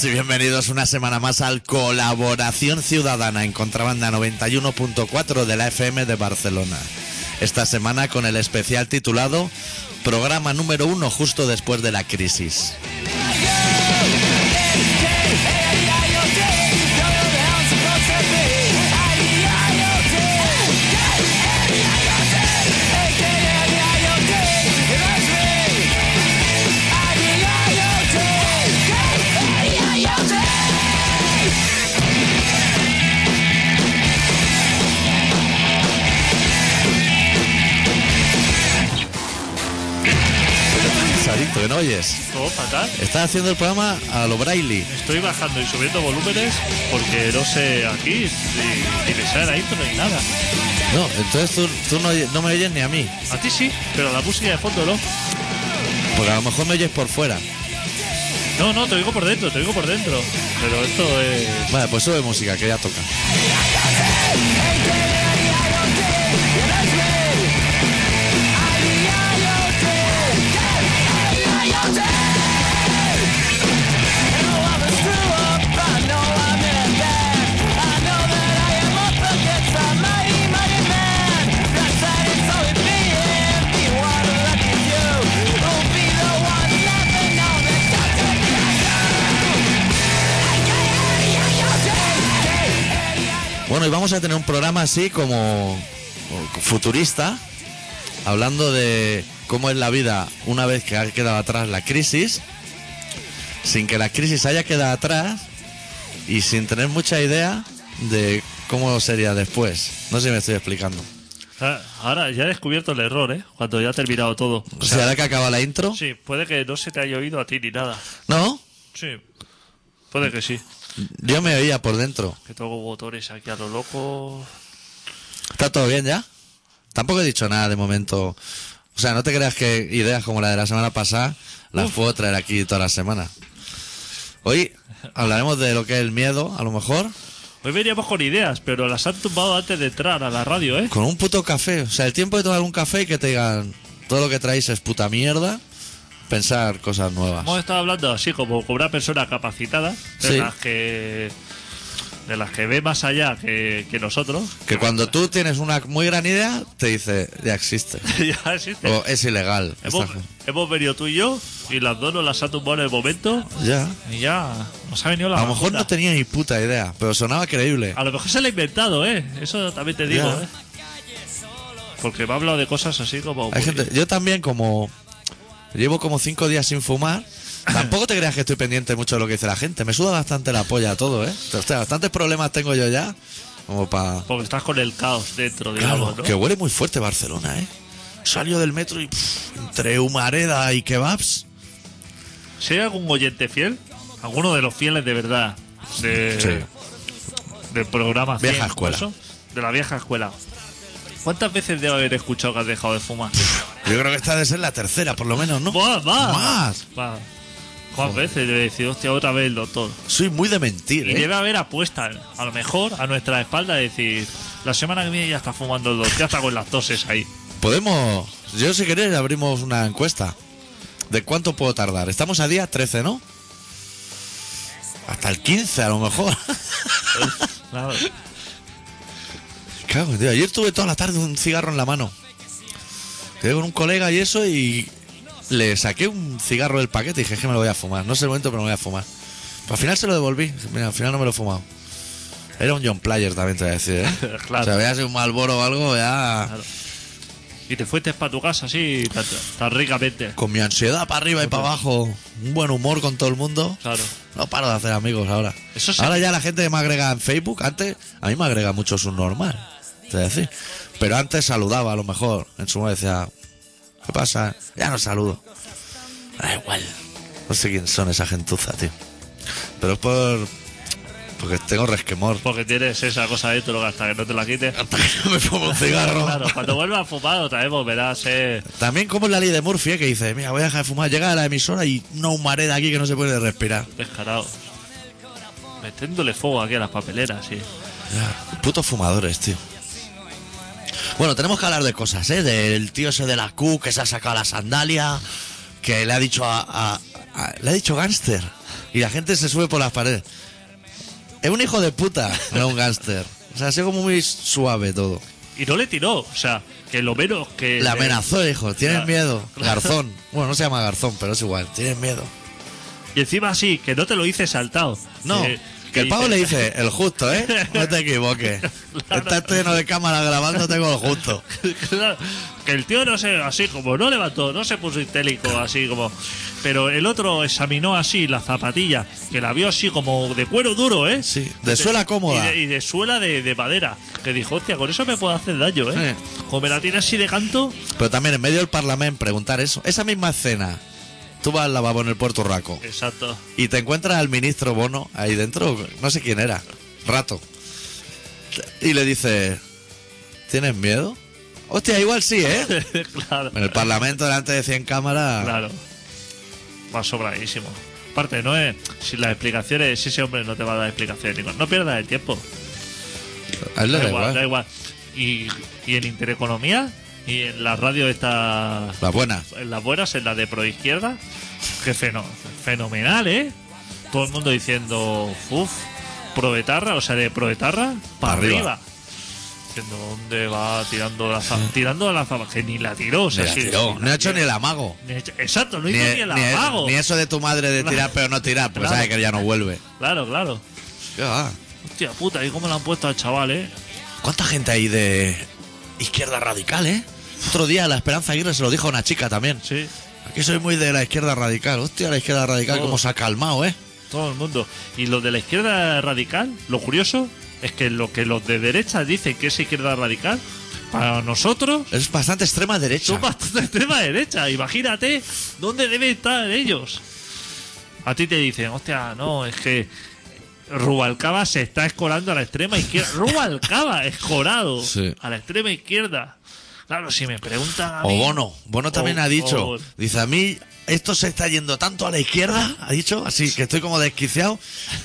Y bienvenidos una semana más al Colaboración Ciudadana en Contrabanda 91.4 de la FM de Barcelona. Esta semana con el especial titulado Programa número uno justo después de la crisis. No oyes? Todo fatal. Estás haciendo el programa a lo Braille. Estoy bajando y subiendo volúmenes porque no sé aquí ni, ni me sale la intro ni nada. No, entonces tú, tú no, oye- no me oyes ni a mí. A ti sí, pero la música de fondo no. Porque a lo mejor me oyes por fuera. No, no, te oigo por dentro, te oigo por dentro. Pero esto es. Vale, pues sube música, que ya toca. Bueno, y vamos a tener un programa así como futurista, hablando de cómo es la vida una vez que ha quedado atrás la crisis, sin que la crisis haya quedado atrás y sin tener mucha idea de cómo sería después. No sé si me estoy explicando. Ah, Ahora ya he descubierto el error, ¿eh? Cuando ya ha terminado todo. O sea, que acaba la intro, Sí, puede que no se te haya oído a ti ni nada. ¿no? Sí. Puede que sí. Yo me oía por dentro. Que tengo botones aquí a lo loco. ¿Está todo bien ya? Tampoco he dicho nada de momento. O sea, no te creas que ideas como la de la semana pasada las puedo traer aquí toda la semana. Hoy hablaremos de lo que es el miedo, a lo mejor, Hoy veníamos con ideas, pero las han tumbado antes de entrar a la radio, ¿eh? con un puto café. O sea, el tiempo de tomar un café y que te digan todo lo que traéis es puta mierda, pensar cosas nuevas. Hemos estado hablando así como con una persona capacitada, de Sí. las que de las que ve más allá que, que nosotros. Que cuando tú tienes una muy gran idea, te dice, ya existe. ya existe. O es ilegal. hemos, hemos venido tú y yo y las dos nos las ha tumbado en el momento Ya. y ya nos ha venido la A lo mejor no tenía ni puta idea, pero sonaba creíble. A lo mejor se lo ha inventado, ¿eh? Eso también te digo, Ya. ¿eh? Porque me ha hablado de cosas así como... Hay gente, yo también como llevo como cinco días sin fumar, tampoco te creas que estoy pendiente mucho de lo que dice la gente. Me suda bastante la polla todo, ¿eh? O sea, bastantes problemas tengo yo ya, como para... Porque estás con el caos dentro, digamos, ¿no? que huele muy fuerte Barcelona, ¿eh? Salió del metro y pff, entre humareda y kebabs. Si hay algún oyente fiel, alguno de los fieles de verdad de, Sí. del programa Vieja 100, escuela. eso, de la vieja escuela. ¿Cuántas veces debo haber escuchado que has dejado de fumar? Yo creo que esta debe ser la tercera, por lo menos, ¿no? ¡Más! ¡Más! Más. Más. ¿Cuántas veces debe decir, hostia, otra vez el doctor? Soy muy de mentir, Y ¿eh? debe haber apuestas, a lo mejor, a nuestra espalda, decir, la semana que viene ya está fumando el doctor, ya está con las toses ahí. Podemos... Yo si queréis abrimos una encuesta. ¿De cuánto puedo tardar? Estamos a día 13, ¿no? Hasta el 15 a lo mejor. Claro. Cago, Dios. Ayer tuve toda la tarde un cigarro en la mano. Quedé con un colega y eso y le saqué un cigarro del paquete y dije "Es que me lo voy a fumar. No sé el momento, pero me voy a fumar. Pero al final se lo devolví. Mira, al final no me lo he fumado. Era un John Player también, te voy a decir, ¿eh? Claro. O sea, veas un Malboro o algo, ya... Claro. Y te fuiste para tu casa así, tan, tan ricamente. Con mi ansiedad para arriba y para abajo, un buen humor con todo el mundo. Claro. No paro de hacer amigos ahora. Eso sí. Ahora ya la gente me agrega en Facebook, antes a mí me agrega mucho su normal, te voy a decir. Pero antes saludaba a lo mejor. En su momento decía, ¿qué pasa? Ya no saludo. Da igual. No sé quién son esa gentuza, tío. Pero es por. Porque tengo resquemor. Porque tienes esa cosa dentro que hasta que no te la quites. Hasta que no me pongo un cigarro. Claro, cuando vuelvas a fumar otra vez volverás eh. También como es la ley de Murphy, eh, que dice, mira, voy a dejar de fumar, llega a la emisora y una humareda aquí que no se puede respirar. descarado. Metiéndole fuego aquí a las papeleras, sí. Ya, putos fumadores, tío. Bueno, tenemos que hablar de cosas, ¿eh? Del tío ese de la Q que se ha sacado la sandalia, que le ha dicho a... a- a- le ha dicho gánster. Y la gente se sube por las paredes. Es un hijo de puta, no es un gángster. O sea, ha sido como muy suave todo. Y no le tiró, o sea, que lo menos que. Le amenazó, dijo, tienes Claro. miedo. Garzón. Bueno, no se llama Garzón, pero es igual. Tienes miedo. Y encima sí, que no te lo hice saltado. No, Que- que el pavo le dice, el justo, ¿eh? No te equivoques. Estás lleno de cámara grabando, tengo el justo. Claro, que el tío no se, así como no levantó, no se puso histérico, así como. Pero el otro examinó así la zapatilla, que la vio así como de cuero duro, ¿eh? Sí, de suela cómoda. Y de, y de suela de, de madera. Que dijo, hostia, con eso me puedo hacer daño, ¿eh? Como me la tiene así de canto, Pero también en medio del parlamento preguntar eso. Esa misma escena. Tú vas al lavabo en el Puerto Raco exacto. y te encuentras al ministro Bono ahí dentro, no sé quién era, rato. Y le dice, ¿tienes miedo? Hostia, igual sí, ¿eh? claro, En el parlamento delante de 100 cámaras. claro. Va sobradísimo. Aparte, no es. Si las explicaciones, si ese hombre no te va a dar explicaciones, digo, no pierdas el tiempo. A él le Da da igual, igual. da igual. Y, y en Intereconomía y en la radio esta, Las buenas. en las buenas, en la de proizquierda, que feno- fenomenal, ¿eh? Todo el mundo diciendo, uff, proetarra, o sea, de proetarra para Pa' arriba. arriba. Diciendo, ¿dónde va tirando la zapa? Tirando la zapa, que ni la tiró, o sea, Ni la sí, tiró. sí, No ha hecho ni el amago. ni ha hecho- Exacto, no hizo ni, el ni- amago. ni eso de tu madre de tirar pero no tirar, pues Claro. sabe que ya no vuelve. Claro, claro. ¿Qué va? Hostia puta, ¿y cómo le han puesto al chaval, eh? ¿Cuánta gente hay de izquierda radical, eh? Otro día la Esperanza Aguirre se lo dijo a una chica también. Sí, Aquí soy muy de la izquierda radical. Hostia, la izquierda radical, Oh. cómo se ha calmado, ¿eh? todo el mundo. Y los de la izquierda radical, lo curioso es que lo que los de derecha dicen que es izquierda radical, para nosotros Es bastante extrema derecha. son bastante extrema derecha. Imagínate dónde deben estar ellos. A ti te dicen, hostia, no, es que Rubalcaba se está escorando a la extrema izquierda. Rubalcaba, escorado Sí. a la extrema izquierda. Claro, si me preguntan a O mí- Bono. Bono también O- ha dicho. o- Dice, a mí esto se está yendo tanto a la izquierda, ha dicho, así que estoy como desquiciado,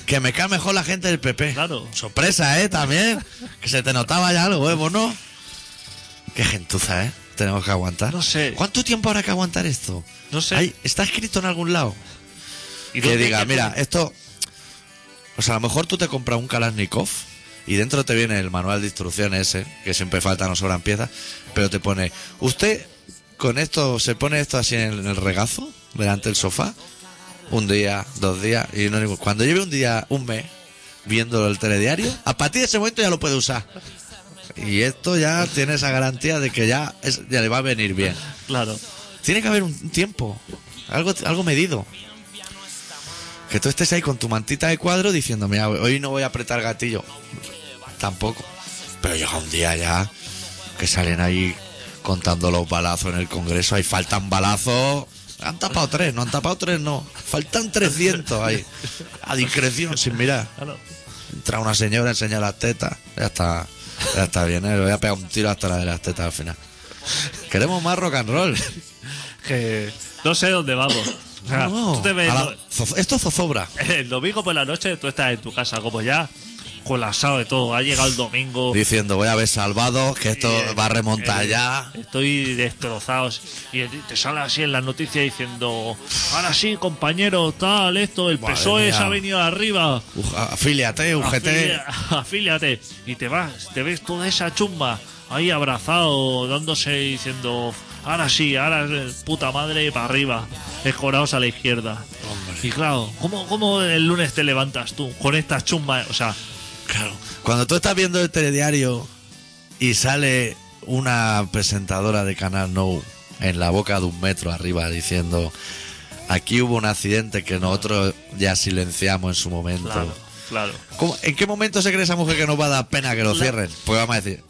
que me cae mejor la gente del PP. Claro. Sorpresa, ¿eh? También. Que se te notaba ya algo, ¿eh, Bono? Qué gentuza, ¿eh? Tenemos que aguantar. No sé. ¿Cuánto tiempo habrá que aguantar esto? No sé. Hay- ¿Está escrito en algún lado? ¿Y que diga, mira, esto. O sea, a lo mejor tú te compras un Kalashnikov y dentro te viene el manual de instrucciones ese, que siempre faltan o sobran piezas, pero te pone, usted con esto se pone esto así en el regazo, delante del sofá, un día, dos días, y no ningún- cuando lleve un día, un mes, viendo el telediario, a partir de ese momento ya lo puede usar. Y esto ya tiene esa garantía de que ya, es- ya le va a venir bien. Claro. Tiene que haber un tiempo, algo, algo medido. Que tú estés ahí con tu mantita de cuadro diciendo, mira, hoy no voy a apretar gatillo. Tampoco. Pero llega un día ya que salen ahí contando los balazos en el Congreso. Ahí faltan balazos. Han tapado tres, no han tapado tres, no. Faltan 300 ahí. A discreción, sin mirar. Entra una señora, enseña las tetas. Ya está, ya está bien, ¿eh? Le voy a pegar un tiro hasta la de las tetas al final. Queremos más rock and roll. Que no sé dónde vamos. O sea, No, tú te ves a la- lo- zo- esto zozobra. el domingo por la noche, tú estás en tu casa, como ya colapsado de todo. Ha llegado el domingo. Diciendo, voy a ver salvado, que esto eh, va a remontar eh, ya. Estoy destrozado. Y te sale así en las noticias diciendo: Ahora sí, compañero, tal, esto, el Madre PSOE se mía. ha venido arriba. Uf, afíliate, UGT. Afilia- afíliate. Y te vas, te ves toda esa chumba ahí abrazado, dándose diciendo, ahora sí, ahora puta madre para arriba, escorados a la izquierda. Y claro, ¿cómo, ¿cómo el lunes te levantas tú con estas chumbas? O sea, Claro. Cuando tú estás viendo el telediario y sale una presentadora de Canal No en la boca de un metro arriba diciendo, aquí hubo un accidente que nosotros ya silenciamos en su momento. claro, claro. ¿Cómo- ¿En qué momento se cree esa mujer que nos va a dar pena que lo cierren? Pues vamos a decir,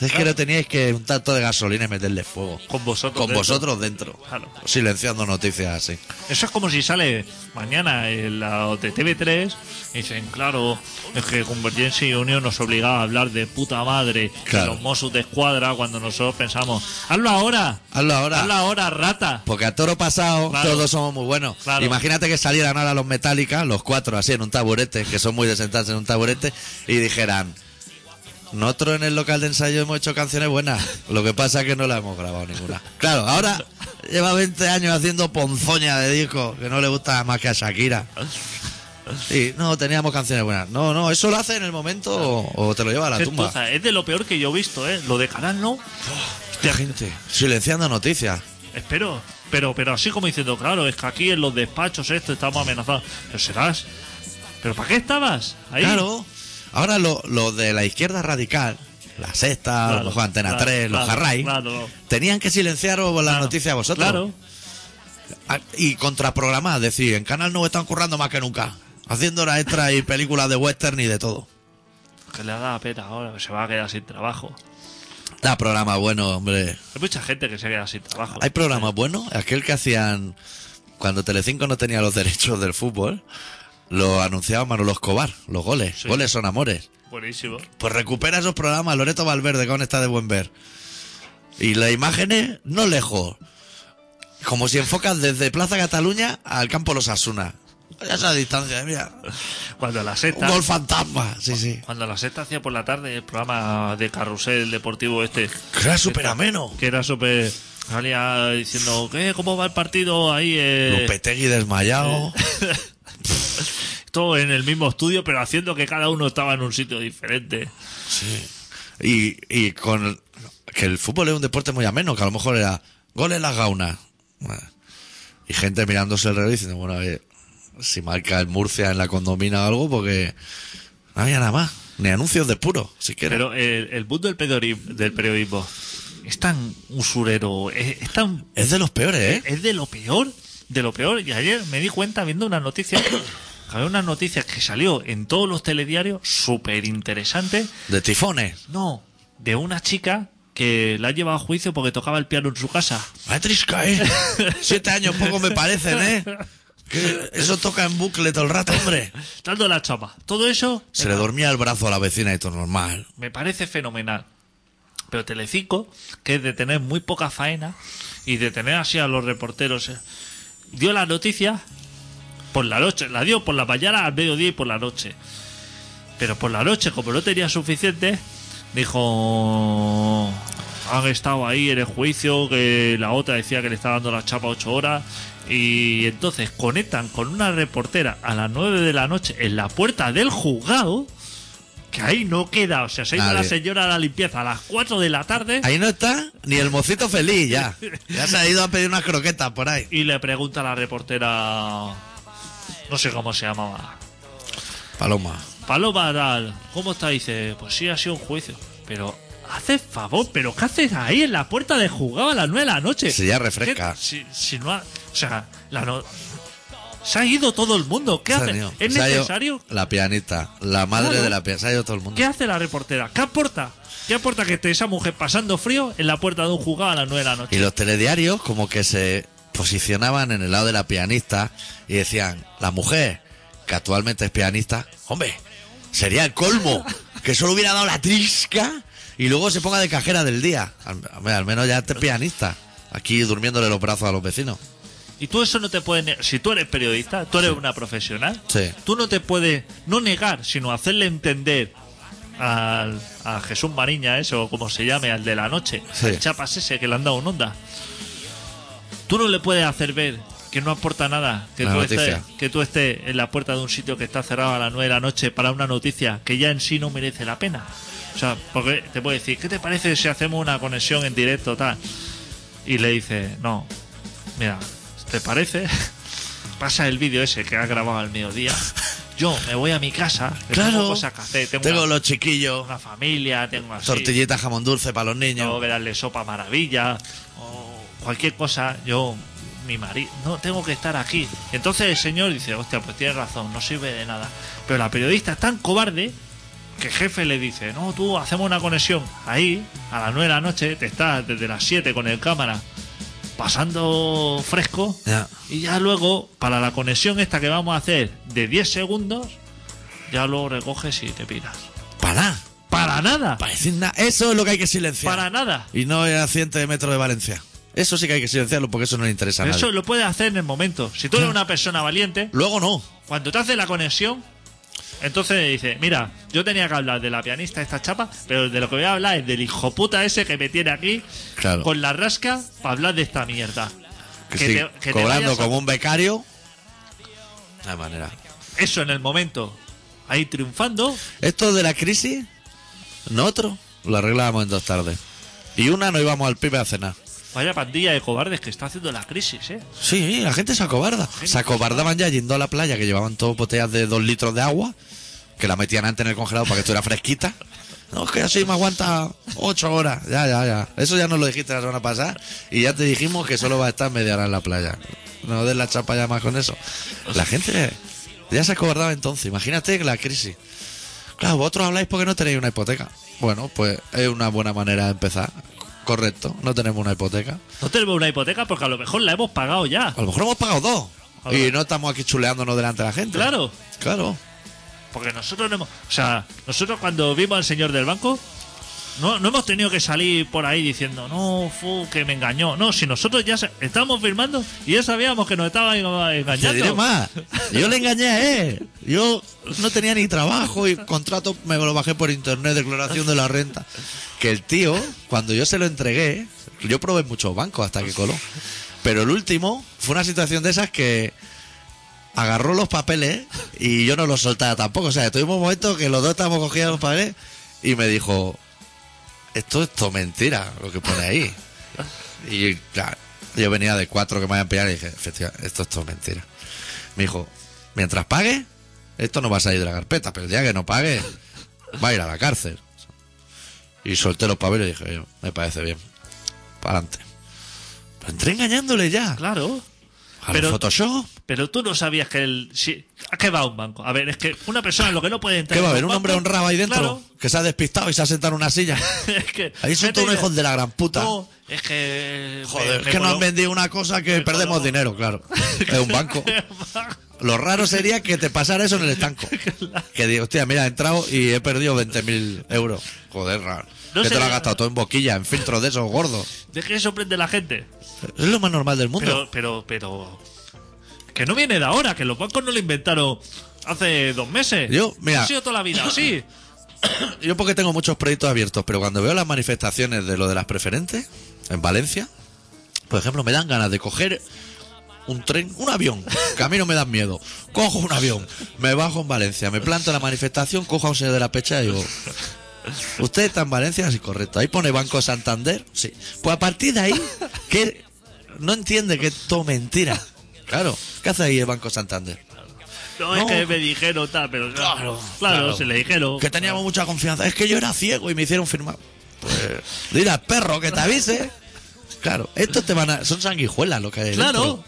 es que no teníais que un tanto de gasolina y meterle fuego. Con vosotros. Con dentro. vosotros dentro. Claro. Silenciando noticias así. Eso es como si sale mañana en la de TV3 y dicen, claro, es que Convergencia y Unión nos obligaba a hablar de puta madre Claro. de los Mossos de Escuadra cuando nosotros pensamos, hazlo ahora, Hazlo ahora. hazlo ahora, rata. Porque a toro pasado Claro. todos somos muy buenos. Claro. Imagínate que salieran ahora los Metallica, los cuatro así en un taburete, que son muy de sentarse en un taburete, y dijeran, nosotros en el local de ensayo hemos hecho canciones buenas, lo que pasa es que no la hemos grabado ninguna. Claro, ahora lleva 20 años haciendo ponzoña de disco, que no le gusta más que a Shakira. Y no, teníamos canciones buenas. No, no, eso lo hace en el momento o, o te lo lleva a la tumba. Es de lo peor que yo he visto, ¿eh? Lo de Canal no. Hostia, gente. Silenciando noticias. Espero. Pero, pero así como diciendo, claro, es que aquí en los despachos esto estamos amenazados. Pero serás. ¿Pero para qué estabas? Ahí. Claro. Ahora lo, lo de la izquierda radical, la sexta, Claro, los Antena claro, 3, los Jarray, tenían que silenciaros las noticias vosotros. Claro. Ah, Y contraprogramar, es decir, en Canal 9 están currando más que nunca. Haciendo horas extras y películas de western y de todo. Que le da pena ahora, que se va a quedar sin trabajo. Da programa bueno, hombre. Hay mucha gente que se queda sin trabajo. Hay programas buenos. Aquel que hacían cuando Telecinco no tenía los derechos del fútbol, lo anunciaba Manolo Escobar, los goles. Sí. Goles son amores. Buenísimo. Pues recupera esos programas, Loreto Valverde, con está de buen ver. Y las imágenes, no lejos. Como si enfocas desde Plaza Cataluña al campo Los Asuna. A esa distancia, mira. Cuando la Un sexta. gol fantasma, sí, sí. Cuando la sexta hacía por la tarde el programa de carrusel deportivo este. Que era súper ameno. Que era súper. Salía diciendo, ¿qué? ¿Cómo va el partido ahí? Eh, Lopetegui desmayado. todo en el mismo estudio, pero haciendo que cada uno estaba en un sitio diferente. Y, y con que el fútbol es un deporte muy ameno, que a lo mejor era gol en las gaunas. Y gente mirándose el reloj diciendo, bueno, a ver, si marca el Murcia en la condomina o algo, porque no había nada más. Ni anuncios de puro, siquiera. Pero el, el mundo del periodismo, del periodismo es tan usurero, es, es tan es de los peores, ¿eh? es de lo peor, de lo peor. Y ayer me di cuenta viendo una noticia, había una noticia que salió en todos los telediarios, súper interesante. De tifones. No, de una chica que la ha llevado a juicio porque tocaba el piano en su casa. Matrisca, ¿eh? Siete años poco me parecen, ¿eh? Que eso toca en bucle todo el rato, hombre. Dando la chapa. Todo eso Se le dormía el brazo a la vecina y todo normal. me parece fenomenal. Pero Telecinco, que es de tener muy poca faena y de tener así a los reporteros, eh, dio la noticia por la noche, la dio por la mañana, al mediodía y por la noche. Pero por la noche, como no tenía suficiente, dijo, han estado ahí en el juicio, que la otra decía que le estaba dando la chapa ocho horas. Y entonces conectan con una reportera a las nueve de la noche en la puerta del juzgado. Que ahí no queda, o sea, se ha ido la señora a la limpieza a las 4 de la tarde Ahí no está ni el mocito feliz ya. Ya se ha ido a pedir unas croquetas por ahí. y le pregunta a la reportera, no sé cómo se llamaba, Paloma. Paloma tal, ¿cómo está? Dice, pues sí, ha sido un juicio, pero hace favor, pero ¿qué haces ahí en la puerta del juzgado a las 9 de la noche? Si ya refresca. ¿Qué- Si, si no ha- o sea, la no- se ha ido todo el mundo, ¿qué hace? ¿Es necesario? La pianista, la madre Claro. de la pianista. Se ha ido todo el mundo. ¿Qué hace la reportera? ¿Qué aporta? ¿Qué aporta que esté esa mujer pasando frío en la puerta de un juzgado a las 9 de la noche? Y los telediarios como que se posicionaban en el lado de la pianista y decían, la mujer, que actualmente es pianista, hombre, sería el colmo que solo hubiera dado la trisca y luego se ponga de cajera del día. Al, menos ya esté pianista. Aquí durmiéndole los brazos a los vecinos. Y tú eso no te puedes negar. Si tú eres periodista, tú eres una profesional, Sí. tú no te puedes no negar, sino hacerle entender al, a Jesús Mariña, eso, como se llame, al de la noche, Sí. al chapas ese que le han dado un onda. Tú no le puedes hacer ver que no aporta nada, que La tú, noticia. estés, que tú estés en la puerta de un sitio que está cerrado a las 9 de la noche para una noticia que ya en sí no merece la pena. O sea, porque te puede decir, ¿qué te parece si hacemos una conexión en directo tal? Y le dice, no, mira, ¿te parece? Pasa el vídeo ese que has grabado al mediodía. Yo me voy a mi casa, que Claro. tengo cosas que hacer, tengo, Tengo una, los chiquillos, una familia, tengo así, tortillita jamón dulce para los niños. tengo que darle sopa maravilla, cualquier cosa, yo, mi marido, no, tengo que estar aquí. Entonces el señor dice, hostia, pues tienes razón, no sirve de nada. Pero la periodista es tan cobarde que el jefe le dice, no, tú hacemos una conexión ahí, a las 9 de la noche, te estás desde las 7 con el cámara pasando fresco. Y ya luego, para la conexión esta que vamos a hacer de 10 segundos, ya luego recoges y te piras. Para. Para nada. Para decir nada. Eso es lo que hay que silenciar. Para nada. Y no el accidente de metro de Valencia. Eso sí que hay que silenciarlo porque eso no le interesa a nadie. Eso lo puedes hacer en el momento. Si tú eres una persona valiente, Luego no. cuando te hace la conexión, entonces dice, mira, yo tenía que hablar de la pianista esta chapa, pero de lo que voy a hablar es del hijo puta ese que me tiene aquí Claro. con la rasca para hablar de esta mierda. Que sí, te- que te cobrando vayas a- como un becario. No hay manera. eso en el momento, ahí triunfando, Esto de la crisis, nosotros lo arreglábamos en dos tardes. Y una nos íbamos al pibe a cenar. Vaya pandilla de cobardes que está haciendo la crisis, ¿eh? Sí, la gente se acobarda. Se acobardaban ya yendo a la playa, que llevaban todas botellas de dos litros de agua, que la metían antes en el congelador para que estuviera fresquita. No, es que así me aguanta ocho horas. Ya, ya, ya. Eso ya nos lo dijiste la semana pasada y ya te dijimos que solo va a estar media hora en la playa. No des la chapa ya más con eso. La gente ya se acobardaba entonces. Imagínate la crisis. Claro, vosotros habláis porque no tenéis una hipoteca. Bueno, pues es una buena manera de empezar. Correcto, no tenemos una hipoteca. No tenemos una hipoteca porque a lo mejor la hemos pagado ya. A lo mejor hemos pagado dos. A Y ver. no estamos aquí chuleándonos delante de la gente. Claro. Claro. Porque nosotros no hemos. O sea, nosotros cuando vimos al señor del banco, no, no hemos tenido que salir por ahí diciendo, no, fu, que me engañó. No, si nosotros ya estábamos firmando y ya sabíamos que nos estaba engañando. diré. Yo le engañé a él. Yo no tenía ni trabajo y contrato me lo bajé por internet, declaración de la renta. Que el tío, cuando yo se lo entregué, yo probé muchos bancos hasta que coló. Pero el último fue una situación de esas que agarró los papeles y yo no los soltaba tampoco. O sea, tuvimos un momento que los dos estábamos cogiendo los papeles y me dijo, esto es todo mentira, lo que pone ahí. Y claro, yo venía de cuatro que me habían pillado y dije, efectivamente, esto es todo mentira. Me dijo, mientras pague, esto no va a salir de la carpeta, pero el día que no pague, va a ir a la cárcel. Y solté los papeles y dije, yo, me parece bien. Para adelante. Pero entré engañándole ya. Claro. A Pero- Photoshop. Pero tú no sabías que el. Si, ¿A qué va un banco? A ver, es que una persona lo que no puede entrar. ¿Qué va a haber? ¿Un hombre honrado ahí dentro? Claro. Que se ha despistado y se ha sentado en una silla. es que. Ahí son todos hijos de la gran puta. No, es que. Joder, me- es que nos han vendido una cosa que me perdemos dinero, claro. Es un banco. Lo raro sería que te pasara eso en el estanco. Que digo, hostia, mira, he entrado y he perdido 20.000 euros. Joder, raro. No que te lo has gastado todo en boquilla, en filtros de esos gordos. ¿De qué sorprende la gente? Es lo más normal del mundo. Pero, pero, pero. Que no viene de ahora, que los bancos no lo inventaron hace dos meses. Yo, mira. Ha sido toda la vida así. Yo porque tengo muchos proyectos abiertos, pero cuando veo las manifestaciones de lo de las preferentes en Valencia, por ejemplo, me dan ganas de coger un tren, un avión, que a mí no me dan miedo. Cojo un avión, me bajo en Valencia, me planto en la manifestación, cojo a un señor de la pecha y digo, ¿usted está en Valencia? Sí, correcto. Ahí pone Banco Santander, sí. Pues a partir de ahí, que no entiende que es todo mentira. Claro, ¿qué hace ahí el Banco Santander? No, No. es que me dijeron tal, pero. Claro, claro, claro. se le dijeron. Que teníamos mucha confianza. Es que yo era ciego y me hicieron firmar. Pues, dile al perro que te avise. Claro, estos te van a. Son sanguijuelas lo que hay Claro.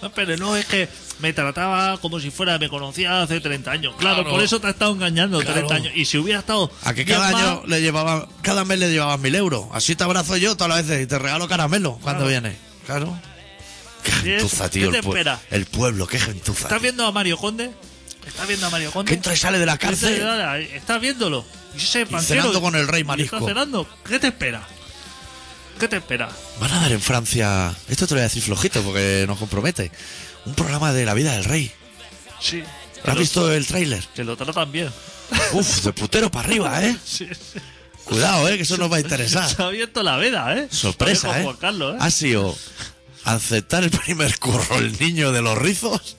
dentro. Pero no, es que me trataba como si fuera, me conocía hace 30 años. Claro, Claro. por eso te ha estado engañando Claro. 30 años. Y si hubiera estado. A que cada más- año le llevaba, cada mes le llevabas mil euros. Así te abrazo yo todas las veces y te regalo caramelo cuando viene. Claro. Qué ¿Qué es? gentuza, ¿Qué tío. te El, espera? el pueblo, qué gentuza. ¿Estás viendo a Mario Conde? ¿Estás viendo a Mario Conde? Que entra y sale de la cárcel. ¿Estás viéndolo? Y ese banquero- cenando con el rey y marisco. está cenando. ¿Qué te espera? ¿Qué te espera? Van a dar en Francia. Esto te lo voy a decir flojito porque nos compromete. Un programa de la vida del rey. Sí. ¿Has visto el tráiler? Que lo tratan bien. Uf, de putero para arriba, ¿eh? Sí, sí. Cuidado, ¿eh? Que eso nos va a interesar. Se ha abierto la veda, ¿eh? Sorpresa, ¿eh? Carlos, ¿eh? Ha sido aceptar el primer curro el niño de los rizos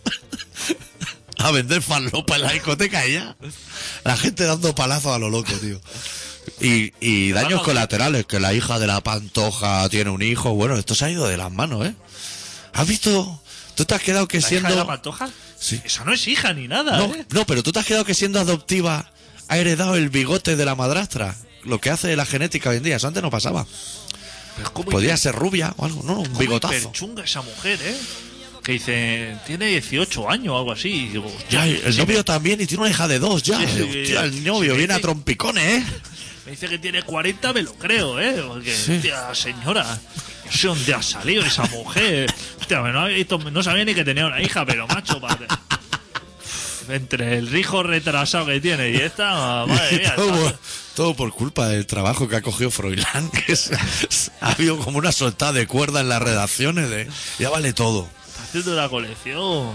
a vender falopa en la discoteca y ya. La gente dando palazos a lo loco, tío. Y, y daños colaterales, que la hija de la pantoja tiene un hijo. Bueno, esto se ha ido de las manos, ¿eh? ¿Has visto? Tú te has quedado que ¿La hija de la siendo... pantoja? Sí. Esa no es hija ni nada, No, ¿eh? no, pero tú te has quedado que siendo adoptiva ha heredado el bigote de la madrastra. Lo que hace la genética hoy en día. Eso antes no pasaba. Pero ¿cómo Podía hiper- ser rubia o algo, no, un bigotazo. hiperchunga esa mujer, ¿eh? Que dice, tiene 18 años o algo así. Y digo, Ya, el sí, novio también y tiene una hija de dos ya. Sí, sí, Hostia, el novio sí, viene sí. a trompicones, ¿eh? Me dice que tiene 40, me lo creo, ¿eh? Porque, hostia, señora, no sé dónde ha salido esa mujer. Hostia, no, había visto- no sabía ni que tenía una hija, pero macho, padre. Entre el hijo retrasado que tiene y esta, madre mía. está- todo por culpa del trabajo que ha cogido Froilán, que se- ha habido como una soltada de cuerda en las redacciones de ya vale todo. Está haciendo una colección.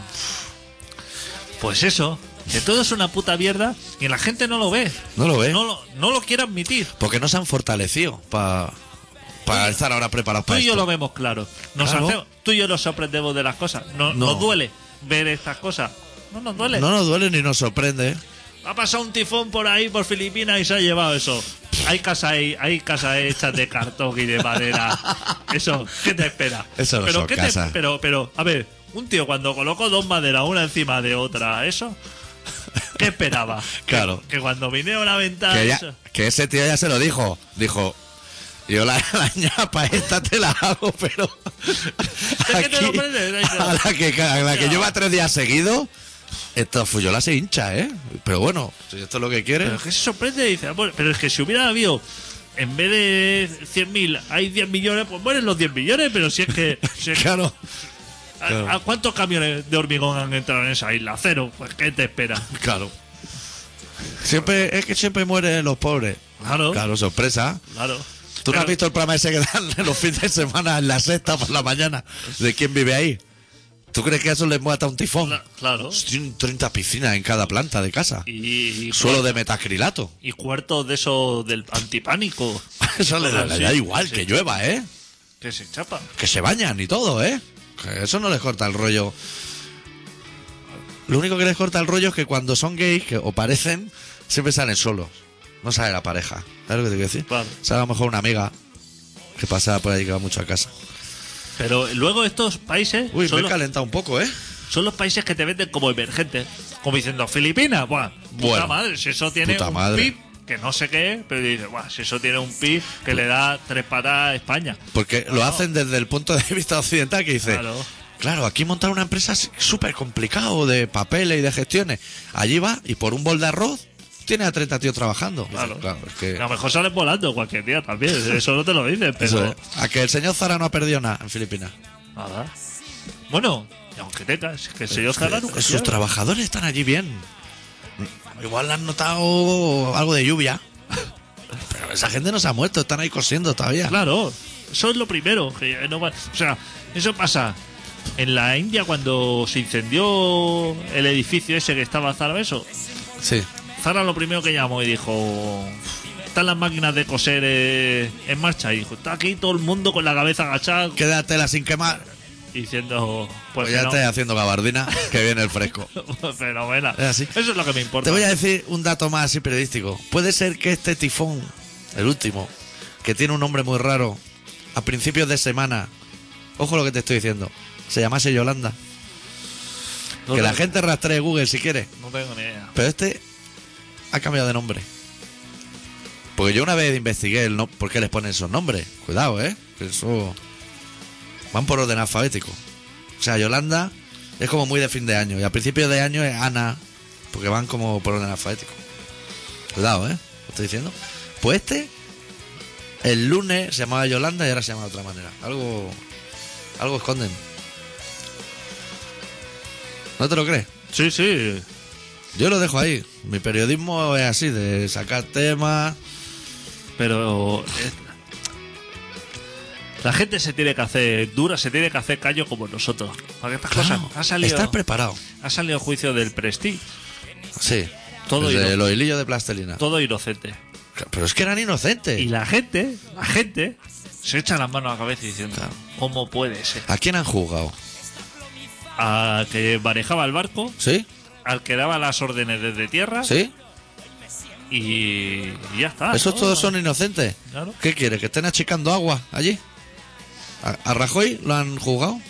Pues eso, que todo es una puta mierda y la gente no lo ve. ¿No lo ves? No lo, no lo quiere admitir. Porque no se han fortalecido para estar ahora preparados Tú para y yo lo vemos claro. Nos Claro. hacemos- tú y yo nos sorprendemos de las cosas. No- No. Nos duele ver estas cosas. No nos duele. No nos duele ni nos sorprende. Ha pasado un tifón por ahí, por Filipinas, y se ha llevado eso. Hay casas ahí- hay casas hechas de cartón y de madera. Eso, ¿qué te espera? Eso no pero, son ¿qué te- pero, pero, a ver, un tío cuando colocó dos maderas una encima de otra, ¿eso? ¿Qué esperaba? Claro. Que, que cuando viniera una ventana... Que, ya- que ese tío ya se lo dijo. Dijo, yo la, la ñapa esta te la hago, pero... que te lo prendes, ahí te lo- a la que, a la que lleva tres días seguidos, esta fuyola se hincha, ¿eh? Pero bueno, si esto es lo que quiere... Pero es que se sorprende y dice, "Bueno, pero es que si hubiera habido, en vez de 100.000, hay 10 millones, pues mueren los 10 millones, pero si es que... si es que- Claro, ¿a- claro. ¿a, cuántos camiones de hormigón han entrado en esa isla? Cero. Pues ¿qué te espera? claro. Siempre, es que siempre mueren los pobres. Claro, claro. Claro, sorpresa. ¿Tú no has visto el programa ese que dan los fines de semana en la sexta por la mañana? ¿De quién vive ahí? ¿Tú crees que a eso les mata un tifón? Cla- Claro. Tienen 30 piscinas en cada planta de casa. Y, y, Suelo de metacrilato. y cuartos de eso del antipánico. Eso le da, le da Sí, igual, que llueva, ¿eh? Que se chapa. Que se bañan y todo, ¿eh? Que eso no les corta el rollo. Lo único que les corta el rollo es que cuando son gays, que o parecen, siempre salen solos. No sale la pareja. ¿Sabes lo que te quiero decir? Claro. Sale a lo mejor una amiga que pasa por ahí que va mucho a casa. Pero luego estos países Uy, me he los, calentado un poco, ¿eh? son los países que te venden como emergentes. Como diciendo, Filipinas, buah, puta Bueno, madre, si eso tiene puta un madre. PIB que no sé qué es, pero dice, buah, si eso tiene un PIB que le da tres patas a España. Porque lo hacen desde el punto de vista occidental que dice, Claro. claro, aquí montar una empresa es súper complicado de papeles y de gestiones. Allí va y por un bol de arroz tiene a 30 tíos trabajando. Claro. claro, es que A lo mejor salen volando cualquier día también, eso no te lo dicen, pero... eso. A que el señor Zara no ha perdido nada en Filipinas. Nada. Bueno, aunque tengas, que el señor Es Zara nunca sus trabajadores están allí bien. Igual han notado algo de lluvia. Pero esa gente no se ha muerto, están ahí cosiendo todavía. Claro, eso es lo primero. que no va- o sea, eso pasa en la India cuando se incendió el edificio ese que estaba Zara, eso. Sí. Zara lo primero que llamó y dijo: Están las máquinas de coser eh, en marcha. Y dijo: Está aquí todo el mundo con la cabeza agachada Quédatela sin quemar. diciendo: Pues, Pues ya no. estés haciendo gabardina, que viene el fresco. Fenomenal. Es así. Eso es lo que me importa. Te voy a decir un dato más así periodístico. Puede ser que este tifón, el último, que tiene un nombre muy raro, a principios de semana, ojo lo que te estoy diciendo, se llamase Yolanda. No que la gente rastree Google si quiere. No tengo ni idea. Pero este ha cambiado de nombre. Porque yo una vez investigué el no por qué les ponen esos nombres. Cuidado, ¿eh? Que eso... Van por orden alfabético. O sea, Yolanda es como muy de fin de año. Y a principios de año es Ana. Porque van como por orden alfabético. Cuidado, ¿eh? ¿Lo estoy diciendo? Pues este, el lunes se llamaba Yolanda y ahora se llama de otra manera. Algo... Algo esconden. ¿No te lo crees? Sí, sí. Yo lo dejo ahí. Mi periodismo es así, de sacar temas. Pero eh, la gente se tiene que hacer dura, se tiene que hacer callo como nosotros. Porque estas cosas ha salido, Estás preparado. ha salido juicio del Prestige, Sí. Todo Desde los hilillos de plastelina. todo inocente. Pero es que eran inocentes. Y la gente, la gente se echa las manos a la cabeza diciendo, Claro. ¿cómo puede ser? ¿A quién han juzgado? Al que manejaba el barco, ¿Sí? Al que daba las órdenes desde tierra ¿Sí? y, y ya está. ¿Esos ¿no? todos son inocentes? Claro. ¿Qué quiere? ¿Que estén achicando agua allí? ¿A, a Rajoy lo han juzgado?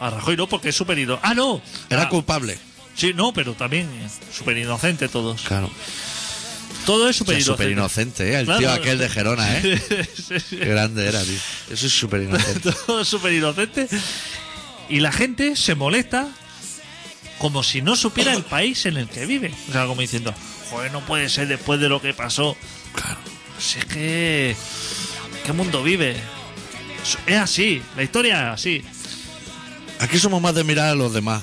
A Rajoy no, porque es súper. ¡Ah, no! Era Ah, culpable. Sí, no, pero también súper inocente todos. Claro. Todo es súper inocente. súper inocente, ¿eh? El Claro. tío aquel de Gerona, ¿eh? Sí, sí. Qué grande era, tío. Eso es súper inocente. Todo súper inocente. Y la gente se molesta como si no supiera el país en el que vive. O sea, como diciendo, joder, no puede ser después de lo que pasó. Claro. Si es que. ¿Qué mundo vive? Es así, la historia es así. Aquí somos más de mirar a los demás.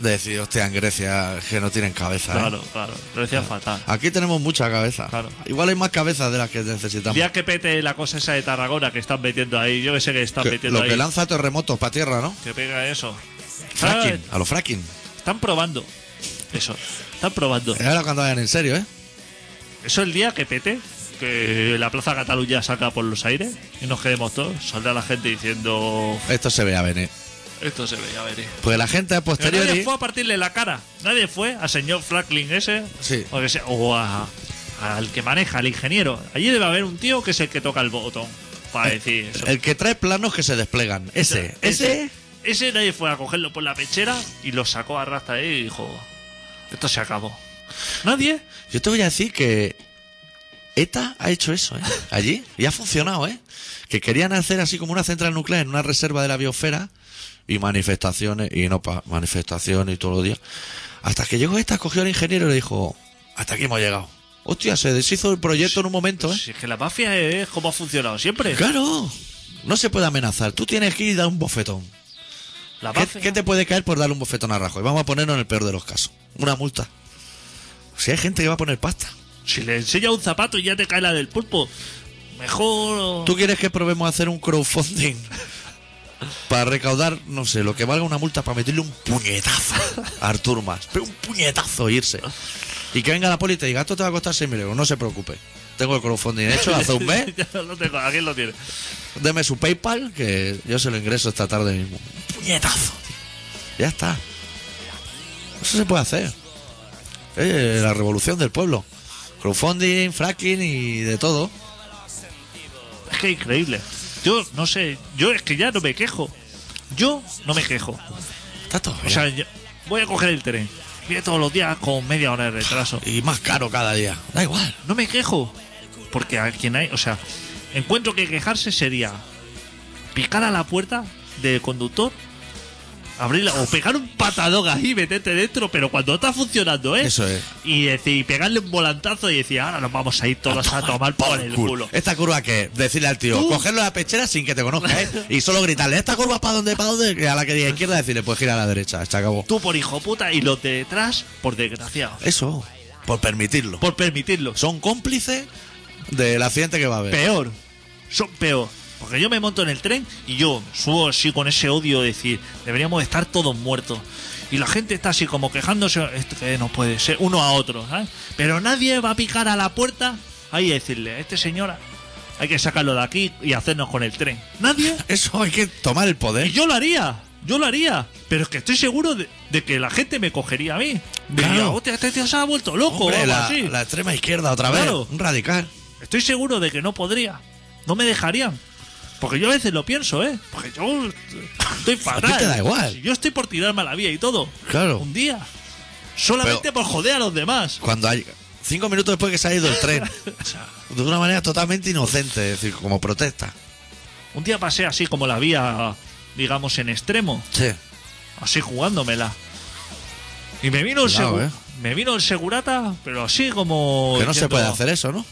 De decir, hostia, en Grecia que no tienen cabeza. ¿eh? Claro, claro. Lo decía fatal. Aquí tenemos mucha cabeza. Claro. Igual hay más cabezas de las que necesitamos. Día que pete la cosa esa de Tarragona que están metiendo ahí, yo que sé que están Que- metiendo lo ahí. que lanza terremotos para tierra, ¿no? Que pega eso. Fracking, a lo fracking. Están probando. Eso. Están probando. Ahora cuando vayan en serio, ¿eh? Eso el día que pete, que la Plaza Cataluña saca por los aires y nos quedemos todos, saldrá la gente diciendo. Esto se ve a venir. Esto se veía venir. Pues la gente a Pero nadie posteriori. fue a partirle la cara. Nadie fue al señor Franklin ese. Sí. O, que sea- o a- al que maneja, al ingeniero. Allí debe haber un tío que es el que toca el botón. Para decir eso. El que trae planos que se desplegan. Ese. Ese. Ese nadie fue a cogerlo por la pechera y lo sacó a rasta ahí y dijo: Esto se acabó. Nadie. Yo te voy a decir que ETA ha hecho eso, ¿eh? Allí. Y ha funcionado, ¿eh? Que querían hacer así como una central nuclear en una reserva de la biosfera y manifestaciones, y no pa manifestaciones y todos los días. Hasta que llegó ETA, cogió al ingeniero y le dijo, hasta aquí hemos llegado. Hostia, se deshizo el proyecto en un momento, ¿eh? Si es que la mafia es como ha funcionado siempre. Claro. No se puede amenazar. Tú tienes que ir y dar un bofetón. La ¿Qué, te puede caer por darle un bofetón a Rajoy? Vamos a ponerlo en el peor de los casos. Una multa. Si hay gente que va a poner pasta. Si le enseña un zapato y ya te cae la del pulpo. Mejor. ¿Tú quieres que probemos a hacer un crowdfunding para recaudar, no sé, lo que valga una multa para meterle un puñetazo a Artur Mas? Pero un puñetazo irse. Y que venga la poli y te diga, esto te va a costar 6.000 euros, no se preocupe. Tengo el crowdfunding hecho hace un mes. ya lo tengo, aquí lo tiene. Deme su PayPal, que yo se lo ingreso esta tarde mismo. Puñetazo. Ya está. Eso se puede hacer. Eh, la revolución del pueblo. Crowdfunding, fracking y de todo. Es que increíble. Yo no sé, yo es que ya no me quejo. Yo no me quejo. Está todo O sea, yo- voy a coger el tren. Viene todos los días con media hora de retraso. y más caro cada día. Da igual. No me quejo. Porque a quien hay, o sea, encuentro que quejarse sería picar a la puerta del conductor, abrirla o pegar un patadón ahí, meterte dentro, pero cuando está funcionando, ¿eh? Eso es. Y decir, pegarle un volantazo y decir, ahora nos vamos a ir todos a, tomar por el culo. Esta curva que decirle al tío, Tú- cogerlo a la pechera sin que te conozca, ¿eh? Y solo gritarle, ¿esta curva para dónde, para dónde? Y a la que diga izquierda decirle, pues gira a la derecha, se acabó. Tú por hijo puta y los de detrás por desgraciados. Eso, por permitirlo. Por permitirlo. Son cómplices del accidente que va a haber. peor. Son peor. Porque yo me monto en el tren y yo subo así con ese odio de decir, deberíamos estar todos muertos. Y la gente está así como quejándose, que no puede ser, uno a otro, ¿sabes? Pero nadie va a picar a la puerta ahí y decirle, a este señor hay que sacarlo de aquí y hacernos con el tren. Nadie. Eso hay que tomar el Y poder. yo lo haría, yo lo haría. Pero es que estoy seguro de, de que la gente me cogería a mí. Diría, Claro. hostia, este tío se ha vuelto loco Hombre, la, así. la extrema izquierda otra vez. Un radical. Estoy seguro de que no podría. No me dejarían. Porque yo a veces lo pienso, ¿eh? Porque yo estoy fatal. te da igual. Si yo estoy por tirarme a la vía y todo. Claro. Un día. Solamente Pero- por joder a los demás. Cuando hay. Cinco minutos después que se ha ido el tren. O sea, de una manera totalmente inocente, es decir, como protesta. Un día pasé así como la vía, digamos, en extremo. Sí. Así jugándomela. Y me vino el Cuidado, ¿eh? Me vino el segurata, pero así como. Que no se puede hacer eso, ¿no?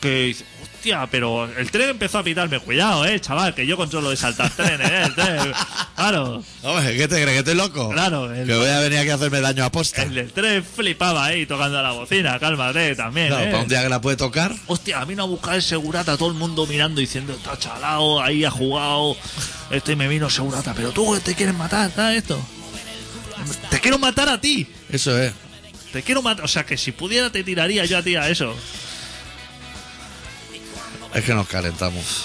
Que hostia, pero el tren empezó a pitarme. Cuidado, eh, chaval, que yo controlo de saltar trenes, eh. el tren. Claro. Hombre, ¿qué te crees? ¿Que estoy loco? Claro, el- Que voy a venir aquí a hacerme daño a posta. El del tren flipaba ahí tocando la bocina, cálmate también. Claro, ¿eh? para un día que la puede tocar. Hostia, vino a buscar el segurata, todo el mundo mirando diciendo, está chalado, ahí ha jugado. Este me vino segurata, pero tú te quieres matar, ¿sabes esto? Te quiero matar a ti. Eso es. Te quiero matar. O sea, que si pudiera te tiraría yo a ti a eso. Es que nos calentamos.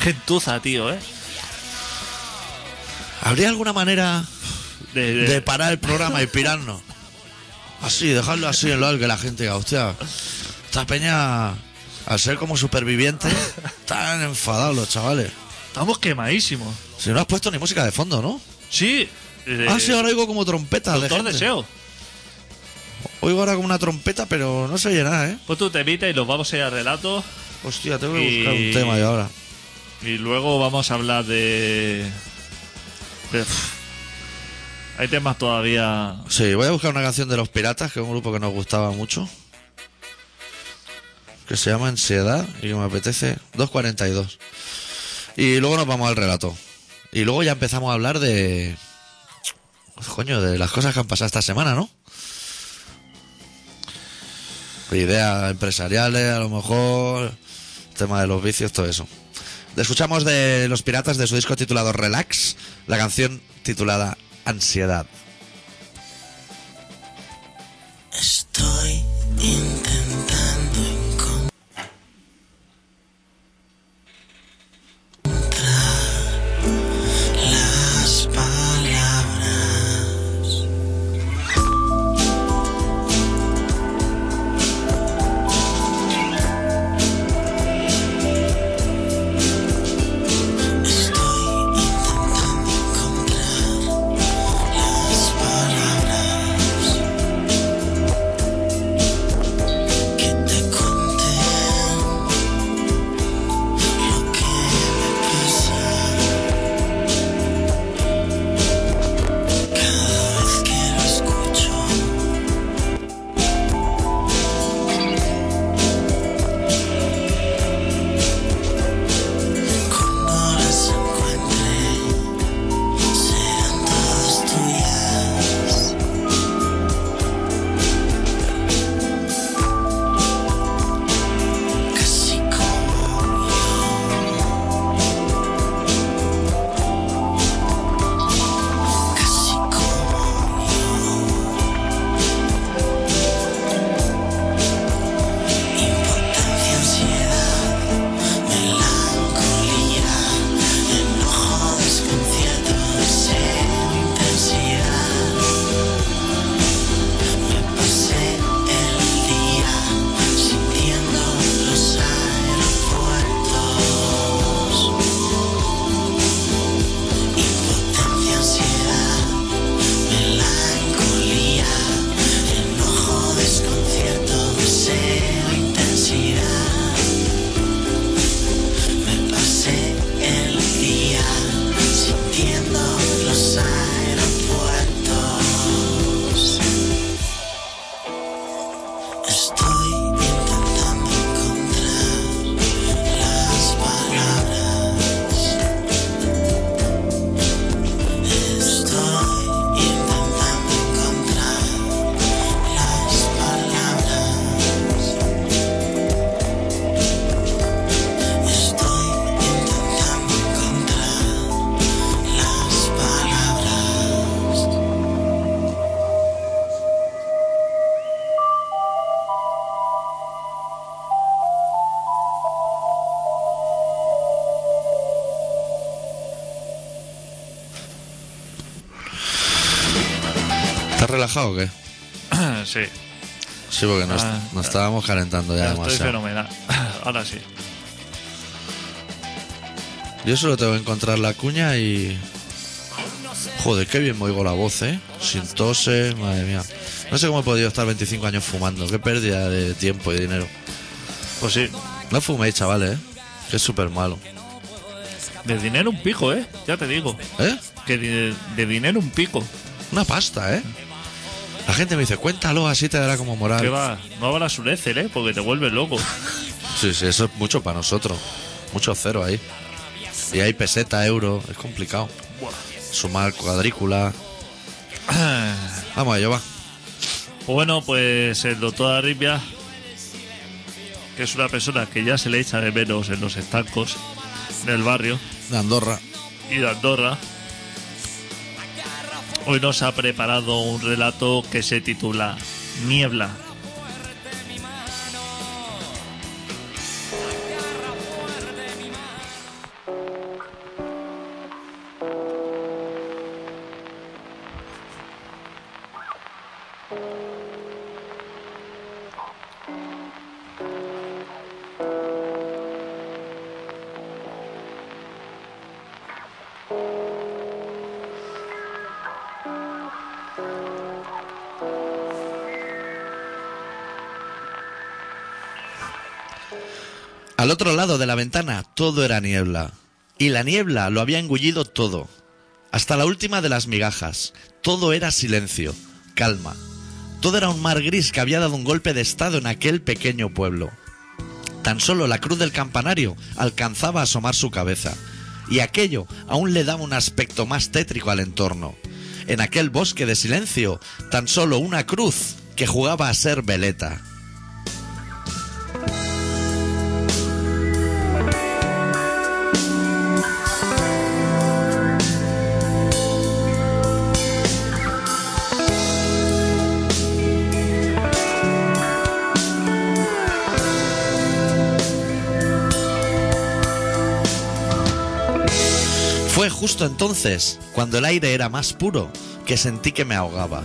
Gentuza, tío, ¿eh? ¿Habría alguna manera De, de- de parar el programa y pirarnos? Así, dejarlo así en lo alto que la gente diga, hostia, esta peña, al ser como supervivientes, están enfadados los chavales. Estamos quemadísimos. Si no has puesto ni música de fondo, ¿no? Sí. eh, ah, sí, ahora oigo como trompetas. de Doctor gente. Deseo. Oigo ahora como una trompeta, pero no se oye nada, ¿eh? Pues tú te evitas y los vamos a ir a relato. Hostia, tengo que buscar un tema yo ahora. Y luego vamos a hablar de. de- hay temas todavía. Sí, voy a buscar una canción de Los Piratas, que es un grupo que nos gustaba mucho. Que se llama Ansiedad y que me apetece 2.42. Y luego nos vamos al relato. Y luego ya empezamos a hablar de... Coño, de las cosas que han pasado esta semana, ¿no? Ideas empresariales, a lo mejor... Tema de los vicios, todo eso. Escuchamos de Los Piratas de su disco titulado Relax, la canción titulada Ansiedad. Estoy Just Sí, porque nos, Ah, nos estábamos calentando ya ya estoy demasiado. fenomenal. Ahora sí. Yo solo tengo que encontrar la cuña y. Joder, qué bien me oigo la voz, ¿eh? Sin tose, madre mía. No sé cómo he podido estar 25 años fumando. Qué pérdida de tiempo y dinero. Pues sí, No fuméis, chavales, ¿eh? Que es súper malo. de dinero un pico, ¿eh? Ya te digo. ¿Eh? Que de, de dinero un pico. Una pasta, ¿eh? La gente me dice, cuéntalo, así te dará como moral. Que va, no habrás un Excel, ¿eh? Porque te vuelves loco. Sí, sí, eso es mucho para nosotros. Mucho cero ahí. Y hay peseta, euro, es complicado. Sumar cuadrícula. Vamos a ello, va. Pues bueno, pues el doctor Arribia, que es una persona que ya se le echa de menos en los estancos del barrio De Andorra. y de Andorra, hoy nos ha preparado un relato que se titula Niebla. Al otro lado de la ventana todo era niebla. Y la niebla lo había engullido todo. Hasta la última de las migajas. Todo era silencio, calma. Todo era un mar gris que había dado un golpe de estado en aquel pequeño pueblo. Tan solo la cruz del campanario alcanzaba a asomar su cabeza. Y aquello aún le daba un aspecto más tétrico al entorno. En aquel bosque de silencio, tan solo una cruz que jugaba a ser veleta. Justo entonces, cuando el aire era más puro, que sentí que me ahogaba.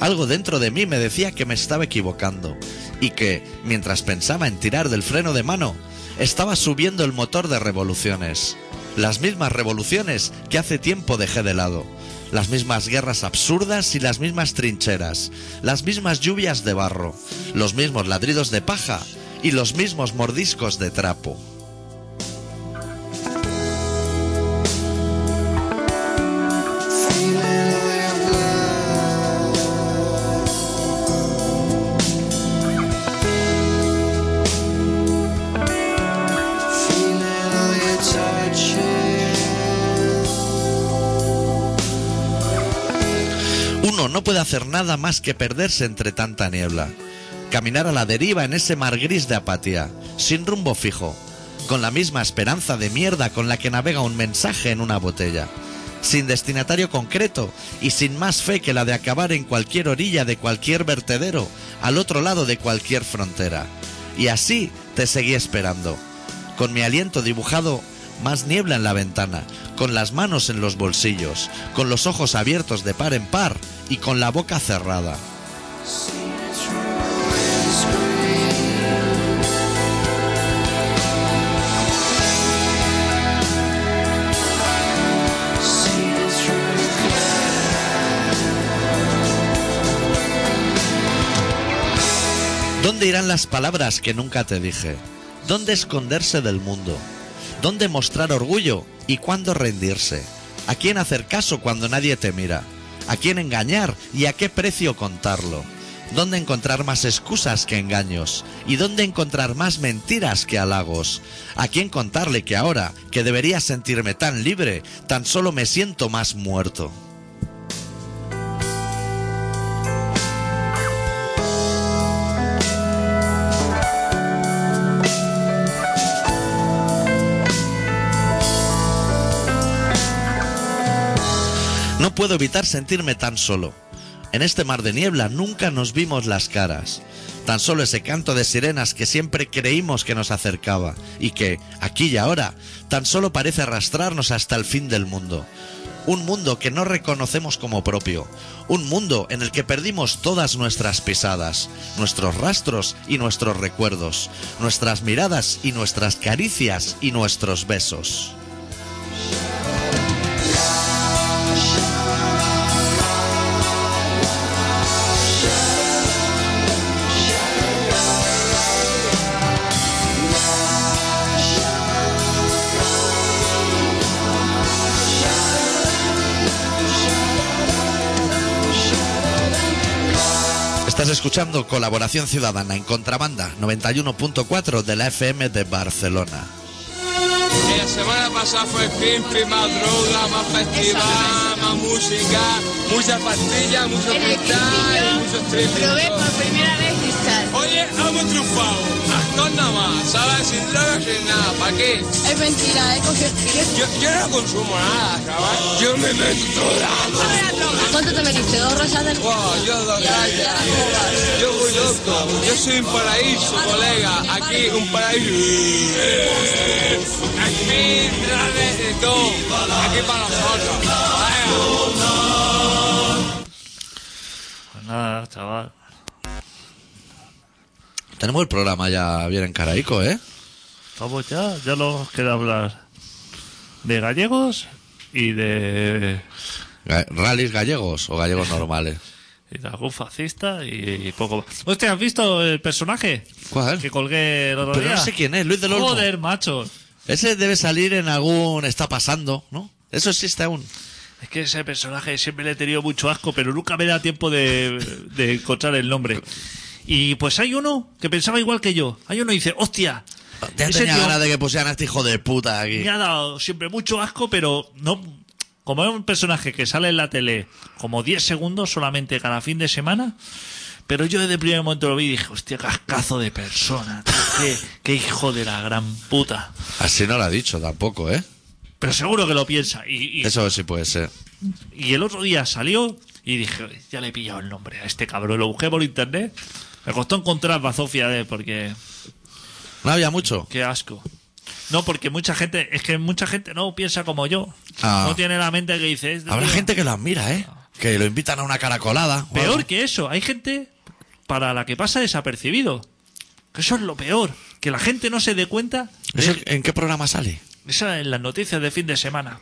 Algo dentro de mí me decía que me estaba equivocando y que, mientras pensaba en tirar del freno de mano, estaba subiendo el motor de revoluciones. Las mismas revoluciones que hace tiempo dejé de lado. Las mismas guerras absurdas y las mismas trincheras. Las mismas lluvias de barro. Los mismos ladridos de paja y los mismos mordiscos de trapo. No puede hacer nada más que perderse entre tanta niebla. Caminar a la deriva en ese mar gris de apatía, sin rumbo fijo, con la misma esperanza de mierda con la que navega un mensaje en una botella, sin destinatario concreto y sin más fe que la de acabar en cualquier orilla de cualquier vertedero, al otro lado de cualquier frontera. Y así te seguí esperando, con mi aliento dibujado más niebla en la ventana, con las manos en los bolsillos, con los ojos abiertos de par en par y con la boca cerrada. ¿Dónde irán las palabras que nunca te dije? ¿Dónde esconderse del mundo? ¿Dónde mostrar orgullo y cuándo rendirse? ¿A quién hacer caso cuando nadie te mira? ¿A quién engañar y a qué precio contarlo? ¿Dónde encontrar más excusas que engaños? ¿Y dónde encontrar más mentiras que halagos? ¿A quién contarle que ahora, que debería sentirme tan libre, tan solo me siento más muerto? Puedo evitar sentirme tan solo. En este mar de niebla nunca nos vimos las caras. Tan solo ese canto de sirenas que siempre creímos que nos acercaba y que, aquí y ahora, tan solo parece arrastrarnos hasta el fin del mundo. Un mundo que no reconocemos como propio. Un mundo en el que perdimos todas nuestras pisadas, nuestros rastros y nuestros recuerdos, nuestras miradas y nuestras caricias y nuestros besos. Estás escuchando Colaboración Ciudadana en Contrabanda 91.4 de la FM de Barcelona. La semana pasada fue Pimpi, más droga, más festival, más música, muchas pastillas, mucho cristal, y mucho principio probé streaming. por primera vez cristal. Oye, hemos triunfado. Actor nada más, ¿sabes? Sin drogas, sin nada. ¿Para qué? Es mentira, he cogido Yo, yo no consumo nada, chaval. Yo me meto toda. ¿Cuánto te metiste? ¿Dos rosas del Wow, yo gracias. Yo voy loco. Yo soy un paraíso, colega. Aquí un paraíso. Aquí trae de todo. Aquí para nosotros. Vaya. Pues nada, chaval. Tenemos el programa ya bien encaraico, ¿eh? Vamos ya, ya nos queda hablar de gallegos y de, Ga- ¿Rallies gallegos o gallegos normales? y de algún fascista y, y poco más. Hostia, ¿has visto el personaje ¿Cuál? que colgué el otro Pero día? no sé quién es, Luis del Olmo. Joder, macho. Ese debe salir en algún está pasando, ¿no? Eso existe aún. Es que ese personaje siempre le he tenido mucho asco, pero nunca me da tiempo de, de encontrar el nombre. Y pues hay uno que pensaba igual que yo. Hay uno que dice, hostia, Ya ese tenía ganas de que pusieran a este hijo de puta aquí. me ha dado siempre mucho asco, pero no... Como es un personaje que sale en la tele como 10 segundos solamente cada fin de semana, pero yo desde el primer momento lo vi y dije, hostia, cascazo de persona, tío, qué, qué hijo de la gran puta. Así no lo ha dicho tampoco, ¿eh? Pero seguro que lo piensa. Y, y- Eso sí puede ser. Y el otro día salió y dije, ya le he pillado el nombre a este cabrón. Lo busqué por internet. Me costó encontrar bazofia de él porque No había mucho. qué asco. No, porque mucha gente, es que mucha gente no piensa como yo. Ah. No tiene la mente que dice, este Habrá tío- gente que lo admira, ¿eh? Que lo invitan a una caracolada. Peor algo. que eso, hay gente para la que pasa desapercibido. Que eso es lo peor. Que la gente no se dé cuenta de ¿Eso ¿En qué programa sale? eso en las noticias de fin de semana.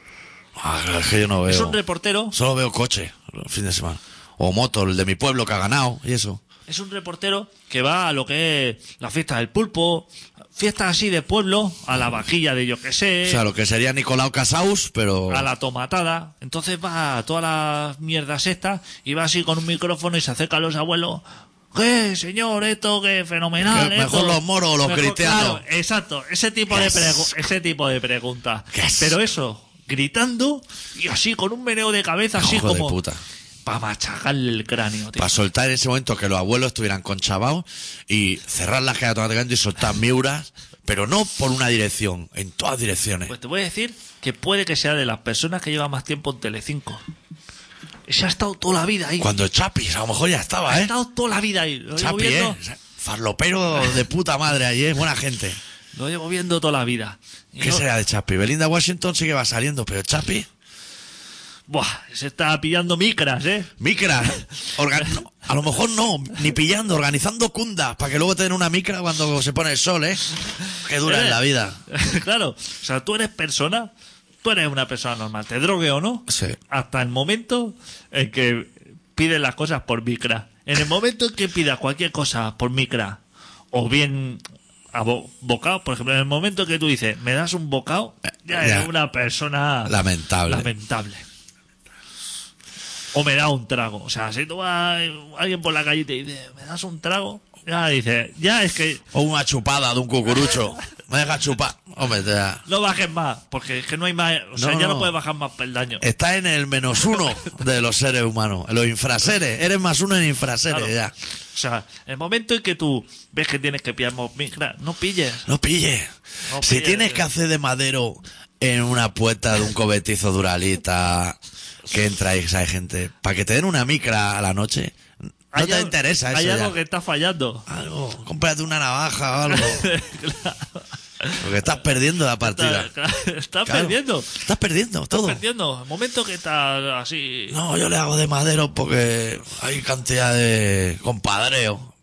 Ah, es que yo no Es veo. un reportero, Solo veo coche el fin de semana. O moto, el de mi pueblo que ha ganado y eso. Es un reportero que va a lo que es la fiesta del pulpo, fiestas así de pueblo, a la vaquilla de yo que sé. O sea, lo que sería Nicolau Casaus, pero. a la tomatada. Entonces va a todas las mierdas estas y va así con un micrófono y se acerca a los abuelos. ¿Qué, señor? Esto que fenomenal. Que mejor esto". los moros o los Mejor- cristianos. claro, exacto, ese tipo de Yes. ese tipo de preguntas. Yes. Pero eso, gritando y así con un meneo de cabeza así Hijo de como puta. Para machacarle el cráneo, tío. Para soltar en ese momento que los abuelos estuvieran conchavados y cerrar las cajas automáticamente y soltar miuras, pero no por una dirección, en todas direcciones. Pues te voy a decir que puede que sea de las personas que lleva más tiempo en Telecinco. Se ha estado toda la vida ahí. Cuando Chapis, a lo mejor ya estaba, Ha ¿eh? estado toda la vida ahí. Lo Chapi, viendo- ¿eh? Farlopero de puta madre allí, ¿eh? Buena gente. Lo llevo viendo toda la vida. Y ¿Qué no- será de Chapi? Belinda Washington sí que va saliendo, pero Chapi... Buah, se está pillando micras, ¿eh? Micra, orga- no, a lo mejor no, ni pillando, organizando cundas, para que luego te den una micra cuando se pone el sol, ¿eh? Que dura en la vida. claro, o sea, tú eres persona, tú eres una persona normal, te drogue o no, Sí. hasta el momento en que pides las cosas por micra. En el momento en que pidas cualquier cosa por micra, o bien a bo- bocado, por ejemplo, en el momento que tú dices, me das un bocado, ya Ya. eres una persona Lamentable. lamentable. O me da un trago. O sea, si tú vas alguien por la calle y te dice, ¿me das un trago? Ya dice, ya es que O una chupada de un cucurucho. Me deja chupar. Hombre, te da- no bajes más, porque es que no hay más. O sea, No, ya no no. puedes bajar más peldaños. Está en el menos uno de los seres humanos. En los infraseres. Eres más uno en infraseres Claro. ya. O sea, el momento en que tú ves que tienes que pillar micra, no pilles. No pille. No si pille, tienes que hacer de madero en una puerta de un cobetizo duralita que entra y hay gente, para que te den una micra a la noche, no Hay te algo- interesa eso Hay ya. algo que está fallando. Algo, cómprate una navaja o algo. Claro. Porque estás perdiendo la partida. Estás, estás Claro. perdiendo. Estás perdiendo todo. Perdiendo. El momento que estás así. No, yo le hago de madero porque hay cantidad de compadreo.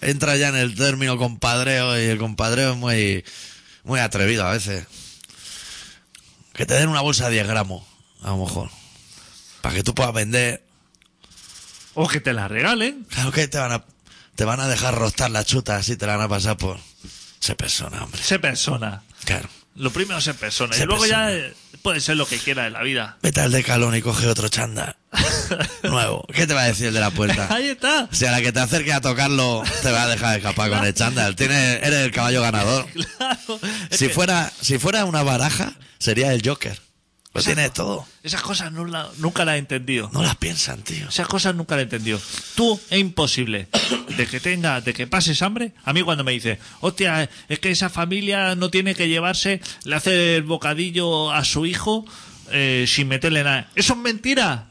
Entra ya en el término compadreo y el compadreo es muy, muy atrevido a veces. Que te den una bolsa de 10 gramos, a lo mejor. Para que tú puedas vender. O que te la regalen. Claro que te van a, te van a dejar rostar la chuta así, te la van a pasar por... Se persona, hombre. Sé persona. Claro. Lo primero es ser persona. Y luego persona. ya puede ser lo que quiera en la vida. Vete al decalón y coge otro chándal. Nuevo. ¿Qué te va a decir el de la puerta? Ahí está. Si a la que te acerques a tocarlo te va a dejar escapar con el chándal. Tienes, eres el caballo ganador. Claro. Si que fuera, si fuera una baraja, sería el Joker. Lo tienes todo. Esas cosas no la- nunca las he entendido. No las piensan, tío. Esas cosas nunca las he entendido. Tú es imposible de que tenga, de que pases hambre. A mí cuando me dice, hostia, es que esa familia no tiene que llevarse, le hace el bocadillo a su hijo eh, sin meterle nada. Eso es mentira.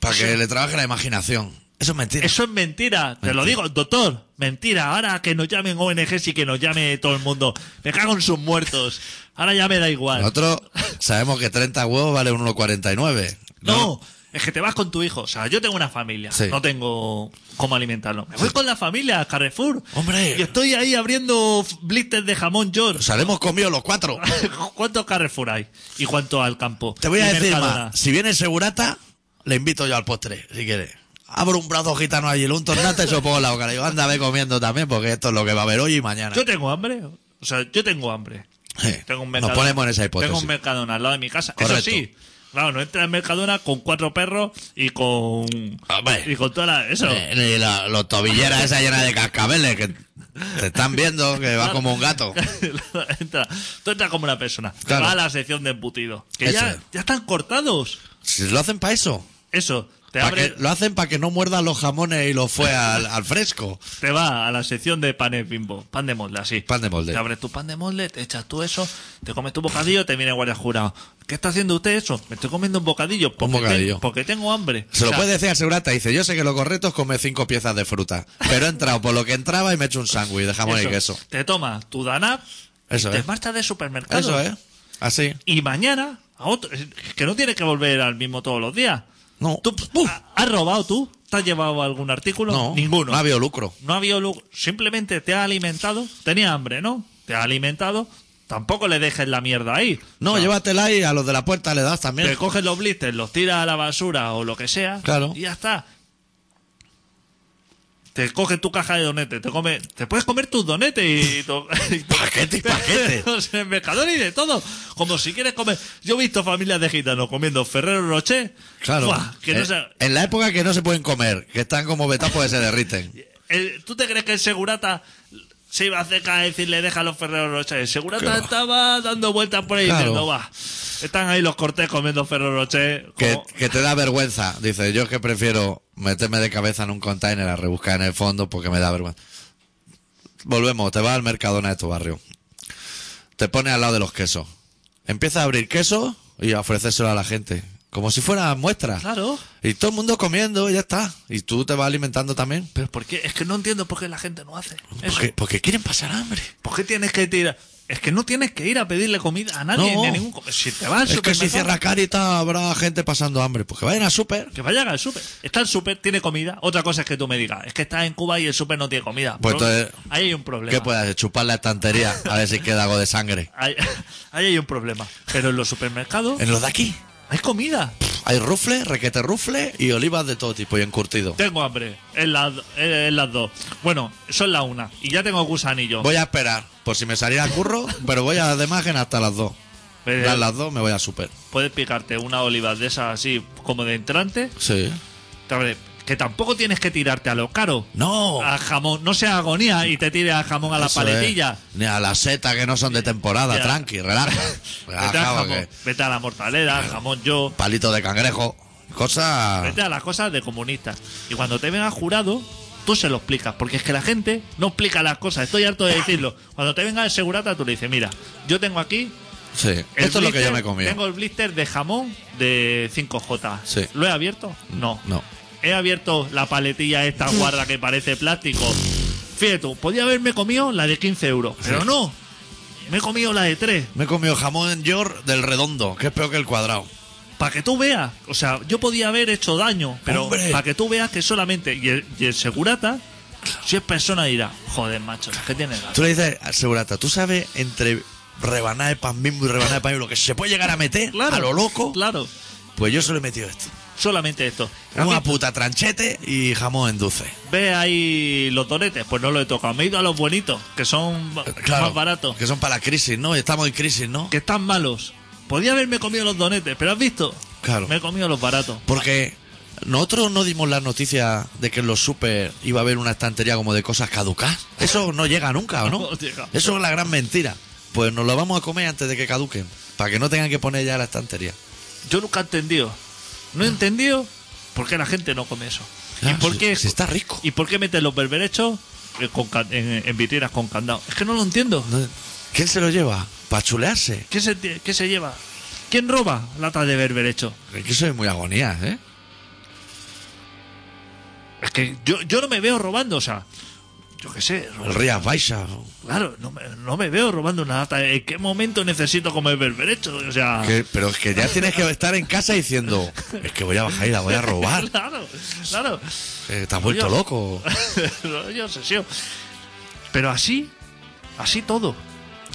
Para que le trabaje la imaginación. Eso es mentira. Eso es mentira. Te lo digo, doctor. Mentira. Ahora que nos llamen ONGs y que nos llame todo el mundo. Me cago en sus muertos. Ahora ya me da igual. Nosotros sabemos que 30 huevos vale un 1,49. No, es que te vas con tu hijo. O sea, yo tengo una familia. Sí. No tengo cómo alimentarlo. Me voy con la familia a Carrefour. Hombre. Y estoy ahí abriendo blisters de jamón York. Nos haremos comido los cuatro. ¿Cuántos Carrefour hay? ¿Y cuánto al campo? Te voy a decir Mercadona. más. Si viene segurata, le invito yo al postre, si quieres. Abro un brazo gitano allí, el nata y se lo pongo en la boca. Le digo, anda, ve comiendo también, porque esto es lo que va a haber hoy y mañana. Yo tengo hambre. O sea, yo tengo hambre. Sí. Tengo un Nos Mercadona. ponemos en esa hipótesis. Tengo un Mercadona al lado de mi casa. Correcto. Eso sí. Claro, no entra en Mercadona con cuatro perros y con. Hombre. Y con toda la. Eso. Eh, y la- los tobilleras esa llena de cascabeles que te están viendo que va como un gato. entra, tú entras como una persona. Claro. vas a la sección de embutido. Que ya, ya están cortados. Si lo hacen para eso. Eso. Te Pa' abre, que- lo hacen para que no muerdan los jamones y los fue al, al fresco. te va a la sección de panes bimbo. Pan de molde, así. Pan de molde. Te abres tu pan de molde, te echas tú eso, te comes tu bocadillo, te viene el guardia jurado. ¿Qué está haciendo usted eso? Me estoy comiendo un bocadillo. Porque bocadillo. te- porque tengo hambre. Se lo O sea, puede decir al segurata. Dice, yo sé que lo correcto es comer cinco piezas de fruta. Pero he entrado por lo que entraba y me he hecho un sándwich de jamón y eso. queso. Te tomas tu danap, Eso te es. marchas de supermercado. Eso es. Así. Y mañana, a otro, que no tienes que volver al mismo todos los días. No. ¿Tú, ¿Has robado tú? ¿Te has llevado algún artículo? No. Ninguno. No ha habido lucro. No ha habido lu- Simplemente te ha alimentado. Tenía hambre, ¿no? Te ha alimentado. Tampoco le dejes la mierda ahí. No, O sea, llévatela y a los de la puerta le das también. Te coges los blisters, los tiras a la basura o lo que sea. Claro. Y ya está. Te coges tu caja de donetes, te come, te puedes comer tus donetes y, y to- Paquete y paquete. O sea, en Mercadona y de todo. Como si quieres comer. Yo he visto familias de gitanos comiendo Ferrero Rocher. Claro. Que no Eh, En la época que no se pueden comer, que están como betados porque se derriten. Eh, ¿Tú te crees que el segurata se iba a acercar a decirle deja los Ferrero Rocher? Segurata Claro. estaba dando vueltas por ahí Claro. diciendo, va, están ahí los cortés comiendo Ferrero Rocher. Que, que te da vergüenza. Dice, yo es que prefiero meterme de cabeza en un container a rebuscar en el fondo porque me da vergüenza. Volvemos, te vas al Mercadona de tu barrio. Te pones al lado de los quesos. Empieza a abrir queso y a ofrecérselo a la gente. Como si fuera muestra. Claro. Y todo el mundo comiendo y ya está. Y tú te vas alimentando también. Pero ¿por qué? Es que no entiendo por qué la gente no hace eso. Porque, porque quieren pasar hambre. ¿Por qué tienes que tirar? Es que no tienes que ir a pedirle comida a nadie, No. ni a ningún... Si te vas al Es que si cierra Carita habrá gente pasando hambre. Pues que vayan al súper. Que vayan al súper. Está el súper, tiene comida. Otra cosa es que tú me digas, es que estás en Cuba y el súper no tiene comida. Pues Pro- entonces, ahí hay un problema. ¿Qué puedes hacer? Chupar la estantería a ver si queda algo de sangre. Ahí, ahí hay un problema. Pero en los supermercados En los de aquí hay comida. hay rufle, requete rufle y olivas de todo tipo y encurtido. Tengo hambre. En las, en las dos. Bueno, son la una. Y ya tengo gusanillo. Voy a esperar por si me saliera curro, pero voy a de imagen hasta las dos. Pero Ya a las dos me voy a súper. Puedes picarte una oliva de esas así, como de entrante. Sí. Hombre, Que tampoco tienes que tirarte a lo caro. No. A jamón. No sea agonía y te tires a jamón a la Eso paletilla. es. Ni a la seta que no son de temporada, Ya. tranqui, relaja. Vete, Relaja, jamón, porque vete a la mortalera, jamón yo. palito de cangrejo, cosa... Vete a las cosas de comunistas. Y cuando te venga jurado, tú se lo explicas. Porque es que la gente no explica las cosas. Estoy harto de decirlo. Cuando te venga el segurata, tú le dices, mira, yo tengo aquí... Sí, el esto es lo que yo me comí. Tengo el blister de jamón de 5J. Sí. ¿Lo he abierto? No. No. He abierto la paletilla esta guarda que parece plástico. Fíjate tú, podía haberme comido la de 15 euros. Pero no. Me he comido la de tres. Me he comido jamón york del redondo, que es peor que el cuadrado. Para que tú veas. O sea, yo podía haber hecho daño, pero Hombre. para que tú veas que solamente. Y el, y el segurata, si es persona, dirá: Joder, macho, ¿qué tiene ganas? Tú le dices al segurata, ¿tú sabes entre rebanada de pan bimbo y rebanada de pan bimbo lo que se puede llegar a meter Claro, a lo loco? Claro, Pues yo solo he metido esto. Solamente esto. ¿Has Una puta tranchete y jamón en dulce. Ve ahí los donetes, pues no lo he tocado. Me he ido a los bonitos, que son ba- Claro, más baratos, Que son para la crisis, ¿no? Estamos en crisis, ¿no? que están malos. Podía haberme comido los donetes, pero has visto. Claro. Me he comido los baratos. Porque nosotros no dimos la noticia de que en los super iba a haber una estantería como de cosas caducas. Eso no llega nunca, ¿o no? No llega. Eso es la gran mentira. Pues nos lo vamos a comer antes de que caduquen. Para que no tengan que poner ya la estantería. Yo nunca he entendido. No he entendido por qué la gente no come eso. ¿Y Claro, por si- qué, si está rico. ¿Y por qué meten los berberechos eh, con en, en vitrinas con candado? Es que no lo entiendo. ¿Quién se lo lleva? ¿Para chulearse? ¿Qué se, qué se lleva? ¿Quién roba lata de berberecho? Es que soy muy agonía, ¿eh? Es que yo, yo no me veo robando, o sea, yo qué sé, El Rías Baixa. claro, no me, no me veo robando una lata. ¿En qué momento necesito comer berberecho? O sea, Que- pero es que ya tienes que estar en casa diciendo, es que voy a bajar y la voy a robar. claro, claro. Eh, te has vuelto Oye. loco. yo obsesión. Pero así, así todo,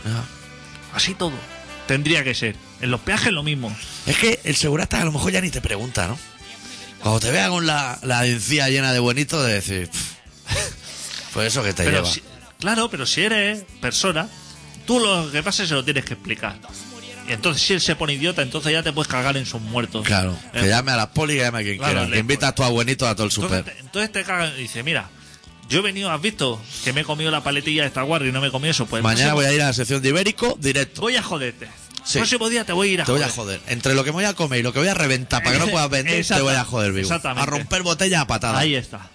Ah. así todo. Tendría que ser. En los peajes lo mismo. Es que el segurata a lo mejor ya ni te pregunta, ¿no? Cuando te vea con la, la encía llena de bonito, de decir, "Pff, pues eso que te Pero lleva. si- claro, pero si eres persona, tú lo que pasa se lo tienes que explicar. Y entonces si él se pone idiota, entonces ya te puedes cagar en sus muertos. Claro, Eh, que llame a las poli, que llame a quien Claro, quiera. le- Que invita a tu abuelito a todo el entonces, super. te, entonces te cagan y dice, mira, yo he venido, has visto que me he comido la paletilla de esta guardia y no me he comido eso. Pues Mañana próximo- voy a ir a la sección de Ibérico directo. voy a joderte. Sí. El próximo día te voy a ir a Te voy a joder. joder. Entre lo que me voy a comer y lo que voy a reventar para que no puedas vender, te voy a joder vivo. exactamente. A romper botella a patada. Ahí está.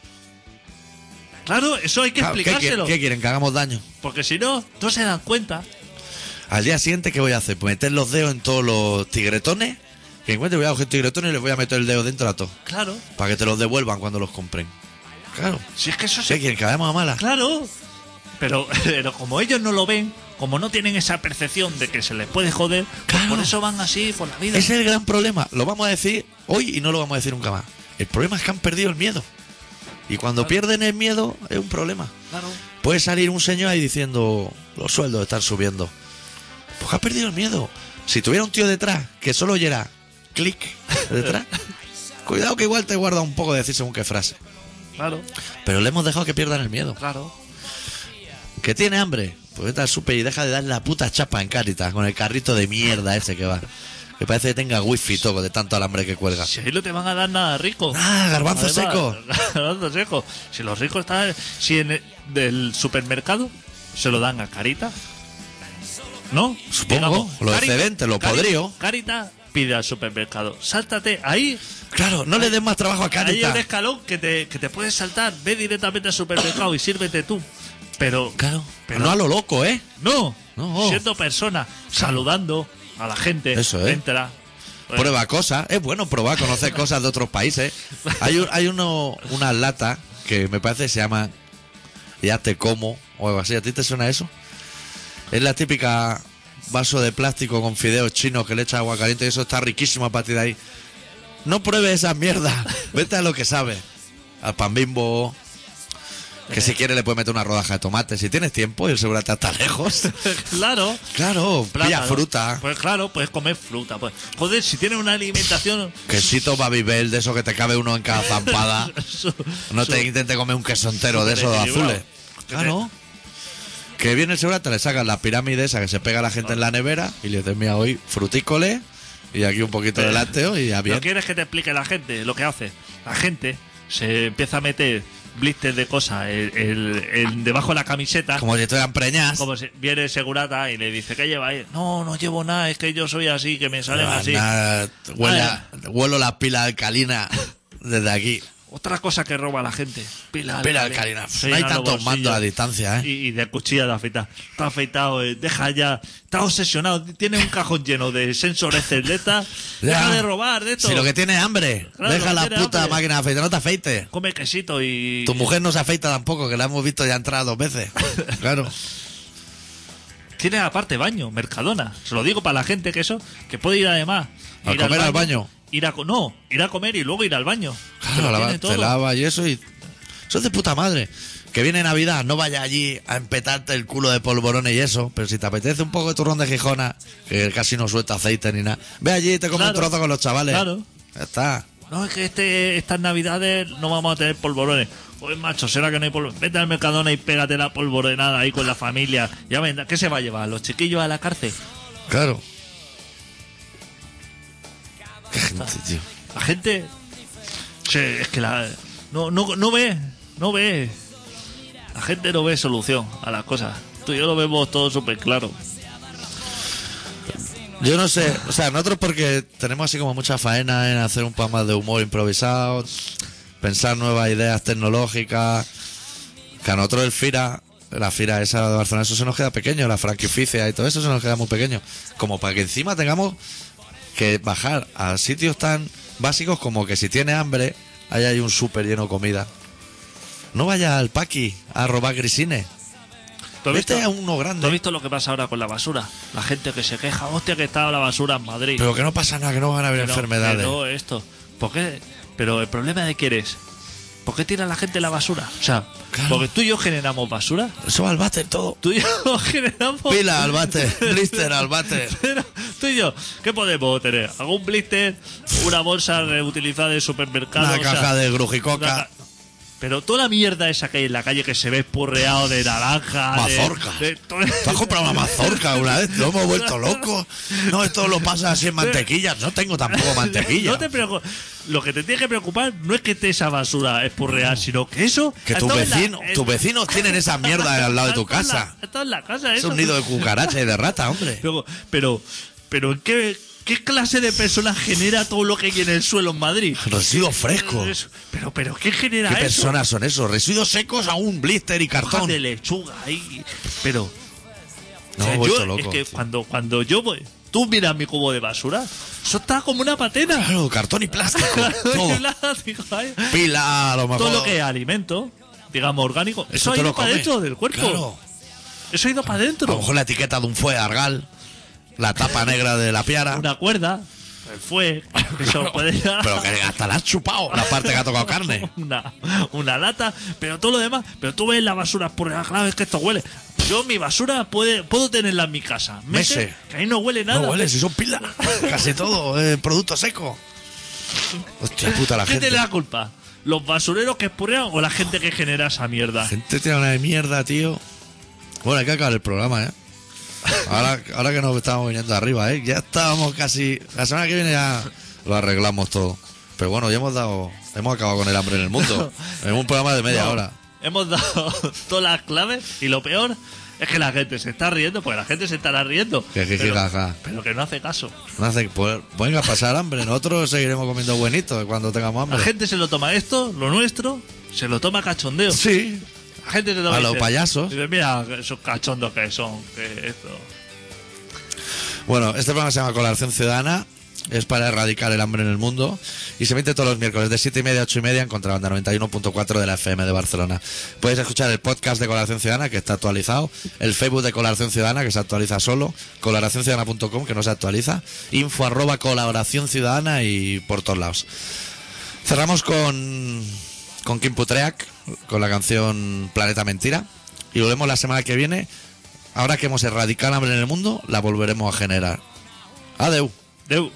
Claro, eso hay que Claro, ¿qué, explicárselo. qué quieren? ¿Que hagamos daño? Porque si no, no se dan cuenta. Al día siguiente, ¿qué voy a hacer? Pues meter los dedos en todos los tigretones. Que encuentre, voy a coger tigretones y les voy a meter el dedo dentro a todos. Claro. Para que te los devuelvan cuando los compren. Claro. Si es que eso ¿Qué se... quieren? ¿Que vayamos a malas? Claro. Pero, pero como ellos no lo ven, como no tienen esa percepción de que se les puede joder, pues Claro. por eso van así por la vida. Ese es el gran problema. Lo vamos a decir hoy y no lo vamos a decir nunca más. El problema es que han perdido el miedo. Y cuando pierden el miedo es un problema. Claro. Puede salir un señor ahí diciendo los sueldos están subiendo. Porque ha perdido el miedo. Si tuviera un tío detrás que solo oyera clic detrás, cuidado que igual te guarda un poco de decir según qué frase. Claro. Pero le hemos dejado que pierdan el miedo. Claro. ¿Que tiene hambre? Pues vete al súper y deja de darle la puta chapa en Caritas con el carrito de mierda ese que va. Que parece que tenga wifi todo de tanto alambre que cuelga. Si ahí no te van a dar nada rico. Ah, garbanzo Además, seco. Garbanzo seco. Si los ricos están. Si en el del supermercado se lo dan a Carita. ¿No? Supongo, lo excedente, lo podrido. Carita pide al supermercado. Sáltate ahí. Claro, no le des más trabajo a Hay Caritas. un escalón que te, que te puedes saltar. Ve directamente al supermercado y sírvete tú. Pero. Claro, Pero- no a lo loco, ¿eh? No. No. Siendo persona, saludando a la gente. Eso es. Entra. Prueba cosas. Es bueno probar, conocer cosas de otros países. Hay, un- hay uno, unas latas que me parece que se llaman Ya te como o algo así. ¿A ti te suena eso? Es la típica vaso de plástico con fideos chinos que le echa agua caliente y eso está riquísimo a partir de ahí. No pruebes esas mierdas. Vete a lo que sabes. Al pan bimbo. Que si quieres le puedes meter una rodaja de tomate. Si tienes tiempo y el segurata está lejos. claro. Claro, pilla Plátano. fruta. Pues claro, puedes comer fruta. Pues. Joder, si tienes una alimentación. Quesito Babybel, de eso que te cabe uno en cada zampada. Su- No su- te intentes comer un queso entero de esos azules. Claro. Que viene el segurata, le sacan la pirámide esa que se pega a la gente en la nevera y le dices, mira, hoy frutícoles y aquí un poquito de lácteo y ya bien. ¿No quieres que te explique la gente lo que hace? La gente se empieza a meter blisters de cosas el, el- el- debajo de la camiseta. Como si estuvieran preñas. Como si viene segurata y le dice, ¿qué lleva ahí? No, no llevo nada, es que yo soy así, que me salen Ah, así. nada, huele Ah, huelo las pilas alcalinas desde aquí. Otra cosa que roba la gente. Pila, Pila alcalina. No hay tantos mandos a distancia, ¿eh? Y, y de cuchilla de afeitar. Está afeitado, eh, deja ya. Está obsesionado. Tiene un cajón lleno de sensores celeta. Deja de robar de esto. Si lo que tiene es hambre, Claro, deja la puta hambre. máquina de afeitar, no te afeites. Come quesito y. Tu mujer no se afeita tampoco, que la hemos visto ya entrar dos veces. Claro. Tiene aparte baño, Mercadona. Se lo digo para la gente que eso, que puede ir además. ¿A ir comer al baño? Ir a, no, ir a comer y luego ir al baño. Te Claro, lo lava- te lava y eso y... Eso es de puta madre. Que viene Navidad, no vaya allí a empetarte el culo de polvorones y eso, pero si te apetece un poco de turrón de Gijona, que casi no suelta aceite ni nada, ve allí y te comes Claro. un trozo con los chavales. Claro. Ya está. No, es que este, estas navidades no vamos a tener polvorones. Pues macho, será que no hay polvorones. Vete al Mercadona y pégate la polvoronada ahí con la familia. Ya vendrá. ¿Qué se va a llevar? ¿Los chiquillos a la cárcel? Claro. Qué gente, tío. La gente. Sí, es que la. No, no, no ve. No ve. La gente no ve solución a las cosas. Tú y yo lo vemos todo súper claro. Yo no sé, o sea, nosotros porque tenemos así como mucha faena en hacer un poco más de humor improvisado, pensar nuevas ideas tecnológicas, que a nosotros el FIRA, la FIRA esa de Barcelona, eso se nos queda pequeño, la franquicia y todo eso se nos queda muy pequeño. Como para que encima tengamos que bajar a sitios tan básicos como que si tiene hambre, ahí hay un súper lleno de comida. No vaya al Paqui a robar grisines. ¿Tú has Vete visto, a uno tú has grande. visto lo que pasa ahora con la basura? La gente que se queja, hostia, que está la basura en Madrid. Pero que no pasa nada, que no van a haber Pero- enfermedades. pero esto. ¿Por qué? Pero el problema de qué eres. ¿Por qué tira la gente la basura? O sea, Claro. porque tú y yo generamos basura. Eso va al váter todo. Tú y yo generamos. Pila al váter, blister al váter. Pero tú y yo, ¿qué podemos tener? ¿Algún blister? ¿Una bolsa reutilizada de supermercado? Una O sea, caja de una grujicoca. ca- Pero toda la mierda esa que hay en la calle que se ve espurreado de naranja. Mazorca. de todo- ¿Tú has comprado una mazorca una vez? Lo hemos vuelto locos. No, esto lo pasa así en mantequilla. No tengo tampoco mantequilla. No te preocu- Lo que te tiene que preocupar no es que esté esa basura espurreada, sino que eso. Que tus la- vecinos, tus vecinos tienen esa mierda al lado de tu la- casa. ha estado en la casa, Es eso. un nido de cucaracha y de rata, hombre. Pero, pero, pero ¿en qué, qué clase de personas genera todo lo que hay en el suelo en Madrid? Residuos frescos. Pero, pero, ¿qué genera ¿Qué eso? personas son esos? Residuos secos a un blister y Hojas cartón. de lechuga ahí. Pero. No, o sea, yo- loco, es que cuando, cuando yo voy. Tú miras mi cubo de basura. Eso está como una patena. Claro, cartón y plástico. todo. Pila, a lo mejor. Todo lo que es alimento, digamos orgánico, eso, Eso ha ido para dentro del cuerpo. Claro. Eso ha ido para A lo adentro. mejor la etiqueta de un fue argal. La tapa negra de la piara. Una cuerda, el fue, eso puede Pero que hasta la has chupado. La parte que ha tocado carne. una, una lata, pero todo lo demás. Pero tú ves la basura por claro, es que esto huele. Yo mi basura puede, puedo tenerla en mi casa. Meses, Meses. que ahí no huele nada. No huele, si son pilas. Casi todo, eh, producto seco. Hostia puta la ¿Quién gente. tiene la culpa? ¿Los basureros que espurrean o la gente que genera esa mierda? La gente tiene una de mierda, tío. Bueno, hay que acabar el programa, ¿eh? Ahora, ahora que nos estamos viniendo arriba, ¿eh? Ya estábamos casi... La semana que viene ya lo arreglamos todo. Pero bueno, ya hemos dado... Hemos acabado con el hambre en el mundo. En un programa de media No, hora. Hemos dado todas las claves y lo peor es que la gente se está riendo, porque la gente se estará riendo. Que jiji, pero, jaja. pero que no hace caso. No hace... Pues, venga a pasar hambre. Nosotros seguiremos comiendo buenito cuando tengamos La hambre. gente se lo toma esto, lo nuestro, se lo toma cachondeo. Sí. Gente se toma A los payasos. Dice, mira, esos cachondos que son, que esto. Bueno, este programa se llama Colaboración Ciudadana. Es para erradicar el hambre en el mundo. Y se emite todos los miércoles de 7 y media a 8 y media en Contrabanda 91.4 de la FM de Barcelona. Puedes escuchar el podcast de Colaboración Ciudadana, que está actualizado. El Facebook de Colaboración Ciudadana, que se actualiza solo. Colaboracionciudadana.com, que no se actualiza. Info arroba colaboración ciudadana y por todos lados. Cerramos con, con Kim Putreak, con la canción Planeta Mentira. Y volvemos la semana que viene. Ahora que hemos erradicado el hambre en el mundo, la volveremos a generar. Adeu. Deu.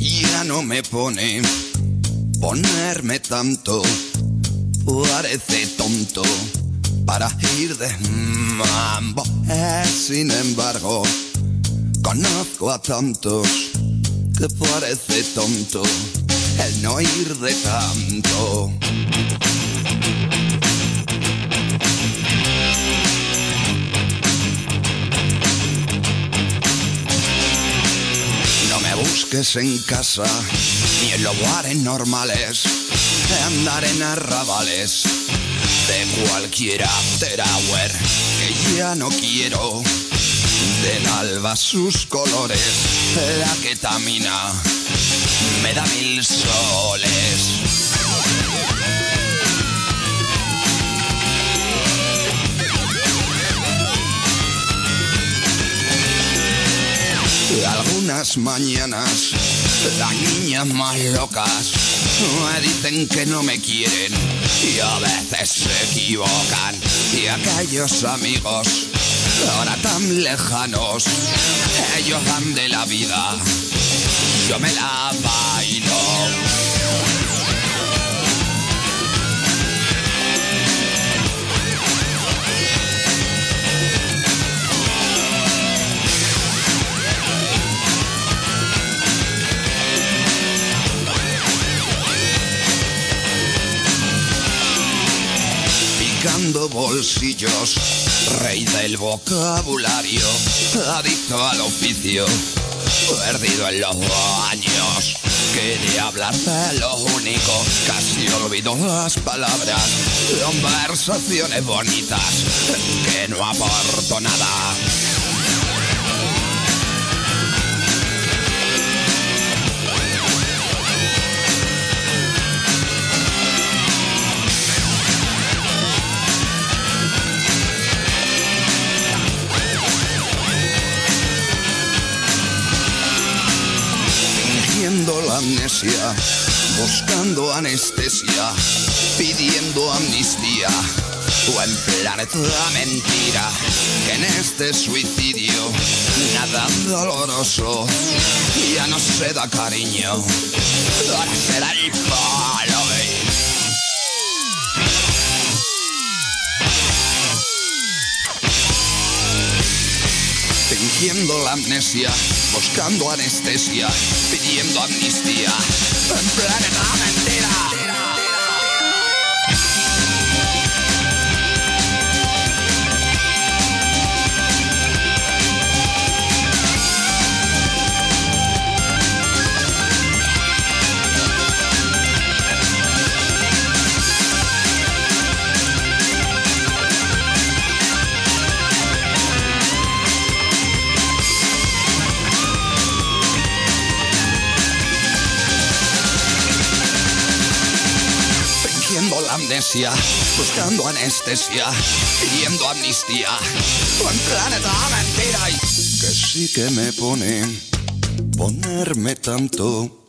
Ya no me pone ponerme tanto, parece tonto para ir de mambo. Eh, sin embargo, conozco a tantos que parece tonto el no ir de tanto. No me busques en casa ni en lugares normales. Andar en arrabales de cualquiera Terawer que ya no quiero. Del alba sus colores, la ketamina me da mil soles. Algunas mañanas las niñas más locas dicen que no me quieren y a veces se equivocan. Y aquellos amigos, ahora tan lejanos, ellos dan de la vida, yo me la bailo. Picando bolsillos, rey del vocabulario, adicto al oficio, perdido en los años. Quería hablar de lo único, casi olvido las palabras, conversaciones bonitas, que no aporto nada. Buscando anestesia, pidiendo amnistía. O en planeta mentira, que en este suicidio nada doloroso ya no se da cariño, ahora se da el palo. Fingiendo la amnesia, buscando anestesia, pidiendo amnistía. En mentira. Buscando anestesia, pidiendo amnistía. En planeta mentira. Y que sí que me pone ponerme tanto